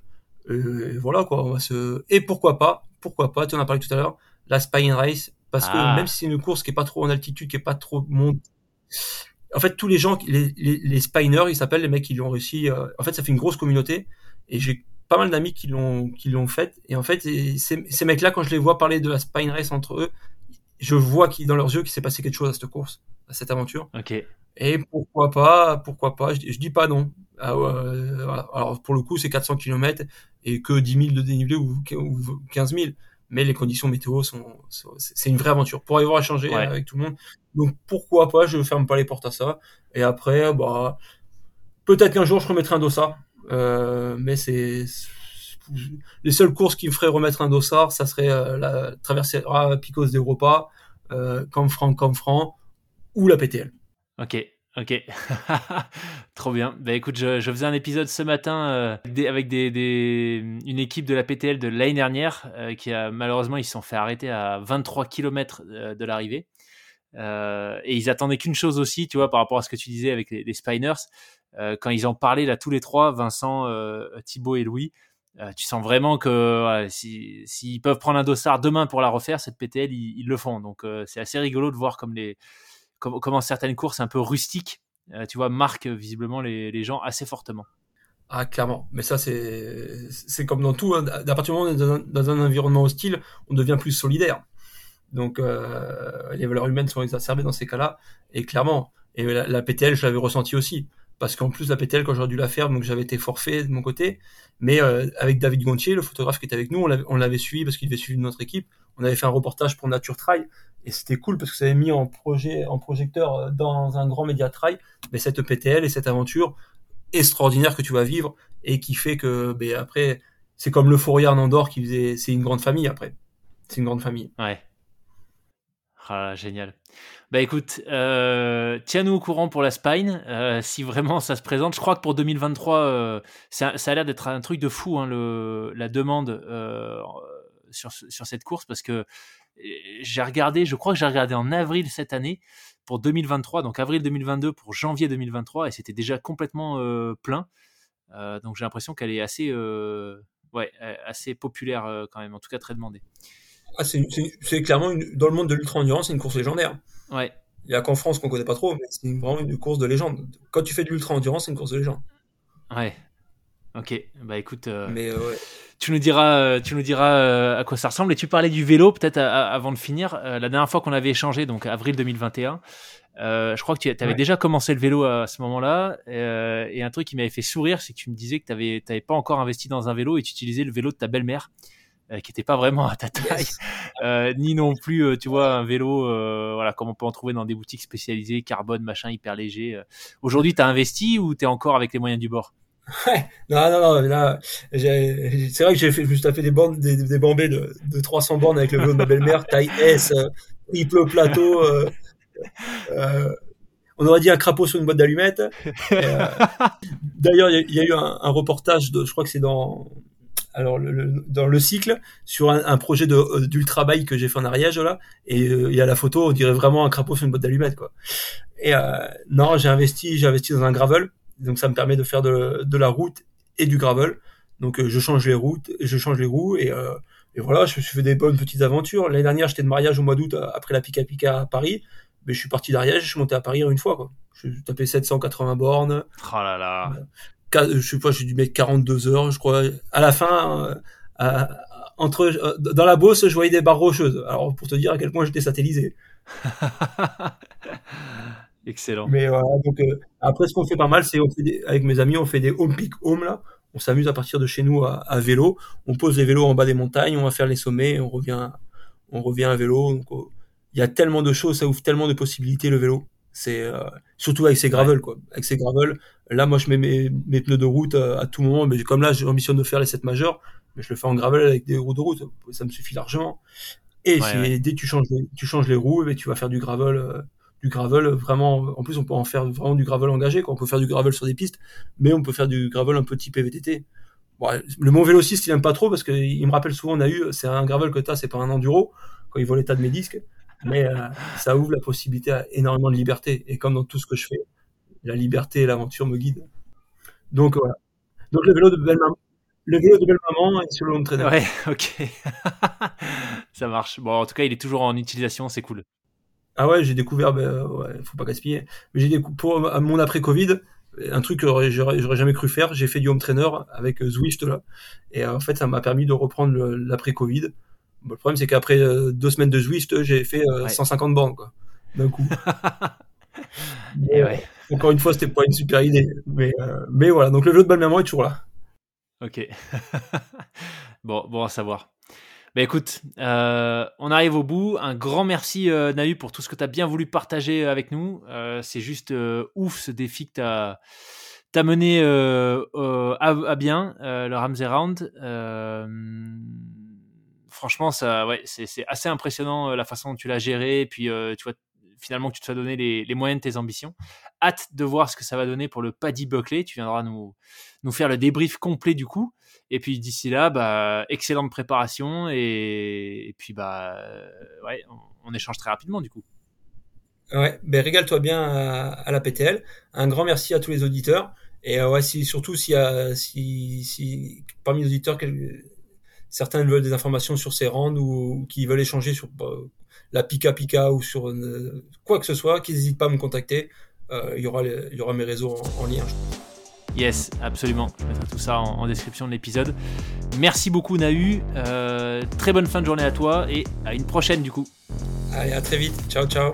Et voilà quoi, on va se et pourquoi pas, pourquoi pas, tu en as parlé tout à l'heure, la Spine Race parce que ah. même si c'est une course qui est pas trop en altitude, qui est pas trop monte en fait, tous les gens, les, les, les spiners, ils s'appellent les mecs qui l'ont réussi. Euh, en fait, ça fait une grosse communauté et j'ai pas mal d'amis qui l'ont qui l'ont fait. Et en fait, ces, ces mecs-là, quand je les vois parler de la spine race entre eux, je vois qui dans leurs yeux qu'il s'est passé quelque chose à cette course, à cette aventure. Ok. Et pourquoi pas, pourquoi pas. Je, dis pas non. Ah, euh, Alors pour le coup, c'est 400 km et que 10 000 de dénivelé ou, ou 15 000 mais les conditions météo sont, c'est une vraie aventure pour avoir échangé avec tout le monde. Donc pourquoi pas, je ferme pas les portes à ça. Et après, bah, peut-être qu'un jour je remettrai un dossard, euh, mais c'est les seules courses qui me feraient remettre un dossard, ça serait euh, la traversée à Picos d'Europa, euh, comme Franc, comme Franc, ou la PTL. Ok. Ok, trop bien. Bah écoute, je, faisais un épisode ce matin euh, avec une équipe de la PTL de l'année dernière euh, qui a malheureusement ils se sont fait arrêter à 23 km euh, de l'arrivée. et ils attendaient qu'une chose aussi, tu vois, par rapport à ce que tu disais avec les, Spiners, quand ils en parlaient là tous les trois, Vincent, Thibaut et Louis, tu sens vraiment que s'ils peuvent prendre un dossard demain pour la refaire, cette PTL, ils le font. Donc c'est assez rigolo de voir comme les comment certaines courses un peu rustiques, euh, tu vois, marquent visiblement les, gens assez fortement. Ah, clairement. Mais ça, c'est comme dans tout. Hein. Partir du moment où on est dans un, environnement hostile, on devient plus solidaire. Donc, euh, les valeurs humaines sont exacerbées dans ces cas-là. Et clairement, et la, PTL, je l'avais ressenti aussi. Parce qu'en plus, la PTL, quand j'aurais dû la faire, donc j'avais été forfait de mon côté. Mais euh, avec David Gontier, le photographe qui était avec nous, on l'avait suivi parce qu'il avait suivi notre équipe. On avait fait un reportage pour Nature Trail. Et c'était cool parce que ça avait mis en projet projecteur euh, dans un grand média trail. Mais cette PTL et cette aventure extraordinaire que tu vas vivre et qui fait que ben, après c'est comme l'euphoria en Andorre qui faisait c'est une grande famille après. C'est une grande famille. Ouais. Ah, génial bah écoute euh, tiens-nous au courant pour la Spine euh, si vraiment ça se présente je crois que pour 2023 ça, ça, a l'air d'être un truc de fou hein, la demande sur, cette course parce que j'ai regardé, je crois que j'ai regardé en avril cette année pour 2023, donc avril 2022 pour janvier 2023, et c'était déjà complètement euh, plein. Euh, donc j'ai l'impression qu'elle est assez, euh, ouais, assez populaire quand même, en tout cas très demandée. Ah, c'est clairement dans le monde de l'ultra-endurance, c'est une course légendaire. Ouais. Il n'y a qu'en France qu'on connaît pas trop, mais c'est vraiment une course de légende. Quand tu fais de l'ultra-endurance, c'est une course de légende. Ouais. Ok, bah écoute. Mais ouais tu nous diras, euh, tu nous diras euh, à quoi ça ressemble. Et tu parlais du vélo, peut-être avant de finir. Euh, la dernière fois qu'on avait échangé, donc avril 2021, je crois que tu avais déjà commencé le vélo à ce moment-là. et un truc qui m'avait fait sourire, c'est que tu me disais que tu n'avais pas encore investi dans un vélo et tu utilisais le vélo de ta belle-mère. Qui n'était pas vraiment à ta taille, ni non plus, tu vois, un vélo, voilà, comme on peut en trouver dans des boutiques spécialisées, carbone, machin, hyper léger. Aujourd'hui, tu as investi ou tu es encore avec les moyens du bord? Ouais, non, non, non, là, c'est vrai que j'ai fait, juste fait des bandes, des, des bambés de, de 300 bornes avec le vélo de ma belle-mère, taille S, euh, triple plateau, euh, euh, on aurait dit un crapaud sur une boîte d'allumettes. Euh, d'ailleurs, il y, a eu un, un, reportage de, je crois que c'est dans, alors le, dans le cycle sur un, un projet de d'ultra bike que j'ai fait en Ariège là, et il y a la photo, on dirait vraiment un crapaud sur une boîte d'allumettes quoi. Et non, j'ai investi, j'ai investi dans un gravel donc ça me permet de faire de, de la route et du gravel. Donc euh, je change les routes, je change les roues et, euh, et voilà, je, fais des bonnes petites aventures. L'année dernière, j'étais de mariage au mois d'août euh, après la Pika Pika à Paris. Mais je suis parti d'Ariège, je suis monté à Paris une fois. Quoi. Je tapé 780 bornes. Oh là là. Je sais pas, j'ai dû mettre 42 heures, je crois. À la fin, entre dans la Beauce, je voyais des barres rocheuses. Alors pour te dire à quel point j'étais satellisé. Excellent. Mais voilà, donc euh, après ce qu'on fait pas mal, c'est avec mes amis, on fait des home pick home là. On s'amuse à partir de chez nous à, à, vélo. On pose les vélos en bas des montagnes, on va faire les sommets, on revient, on revient à vélo. Donc oh, il y a tellement de choses, ça ouvre tellement de possibilités le vélo. C'est euh, surtout avec ces gravels quoi. Avec ces gravels, là moi je mets mes, mes pneus de route à, à, tout moment. Mais comme là j'ai l'ambition de faire les 7 majeurs, mais je le fais en gravel avec des roues de route, ça me suffit largement. Et dès que tu changes, les, tu changes les roues, et tu vas faire du gravel. Euh, du gravel vraiment en plus on peut en faire vraiment du gravel engagé quoi. on peut faire du gravel sur des pistes mais on peut faire du gravel un peu type VTT le mon vélociste il aime pas trop parce qu'il me rappelle souvent on a eu c'est un gravel que t'as c'est pas un enduro quand il voit l'état de mes disques mais euh, ça ouvre la possibilité à énormément de liberté. Et comme dans tout ce que je fais la liberté et l'aventure me guident. Donc voilà. Donc le vélo de belle maman le vélo de belle maman et sur le long trainer ouais ok. Ça marche. Bon en tout cas il est toujours en utilisation c'est cool. Ah ouais, j'ai découvert, ben, ouais, faut pas gaspiller. Mais j'ai découvert, pour mon après-Covid, un truc que j'aurais jamais cru faire, j'ai fait du home trainer avec euh, Zwift là. Et euh, en fait, ça m'a permis de reprendre l'après-Covid. le problème, c'est qu'après euh, deux semaines de Zwift, j'ai fait 150 bornes, quoi, d'un coup. ouais. Encore une fois, c'était pas une super idée. Mais, mais voilà, donc le vélo de balle maman est toujours là. Ok. bon, bon à savoir. Bah écoute, euh, on arrive au bout. Un grand merci euh, Nahu pour tout ce que tu as bien voulu partager avec nous. Euh, c'est juste ouf ce défi que tu as, mené à, bien, le Ramsey Round. Franchement, ça, ouais, c'est assez impressionnant la façon dont tu l'as géré. puis, tu vois, finalement que tu te sois donné les, moyens de tes ambitions. Hâte de voir ce que ça va donner pour le Paddy Buckley. Tu viendras nous, nous faire le débrief complet du coup. Et puis d'ici là, bah, excellente préparation et, puis bah, ouais, on, échange très rapidement du coup. Ouais, ben régale-toi bien à, la PTL. Un grand merci à tous les auditeurs. Et euh, ouais, surtout si, si parmi les auditeurs, certains veulent des informations sur ces rangs ou, qui veulent échanger sur euh, la Pika Pika ou sur euh, quoi que ce soit, qu'ils n'hésitent pas à me contacter. il, y aura il y aura mes réseaux en, lien. Yes, absolument. Je mettrai tout ça en, description de l'épisode. Merci beaucoup Nahu. très bonne fin de journée à toi et à une prochaine du coup. Allez, à très vite. Ciao, ciao.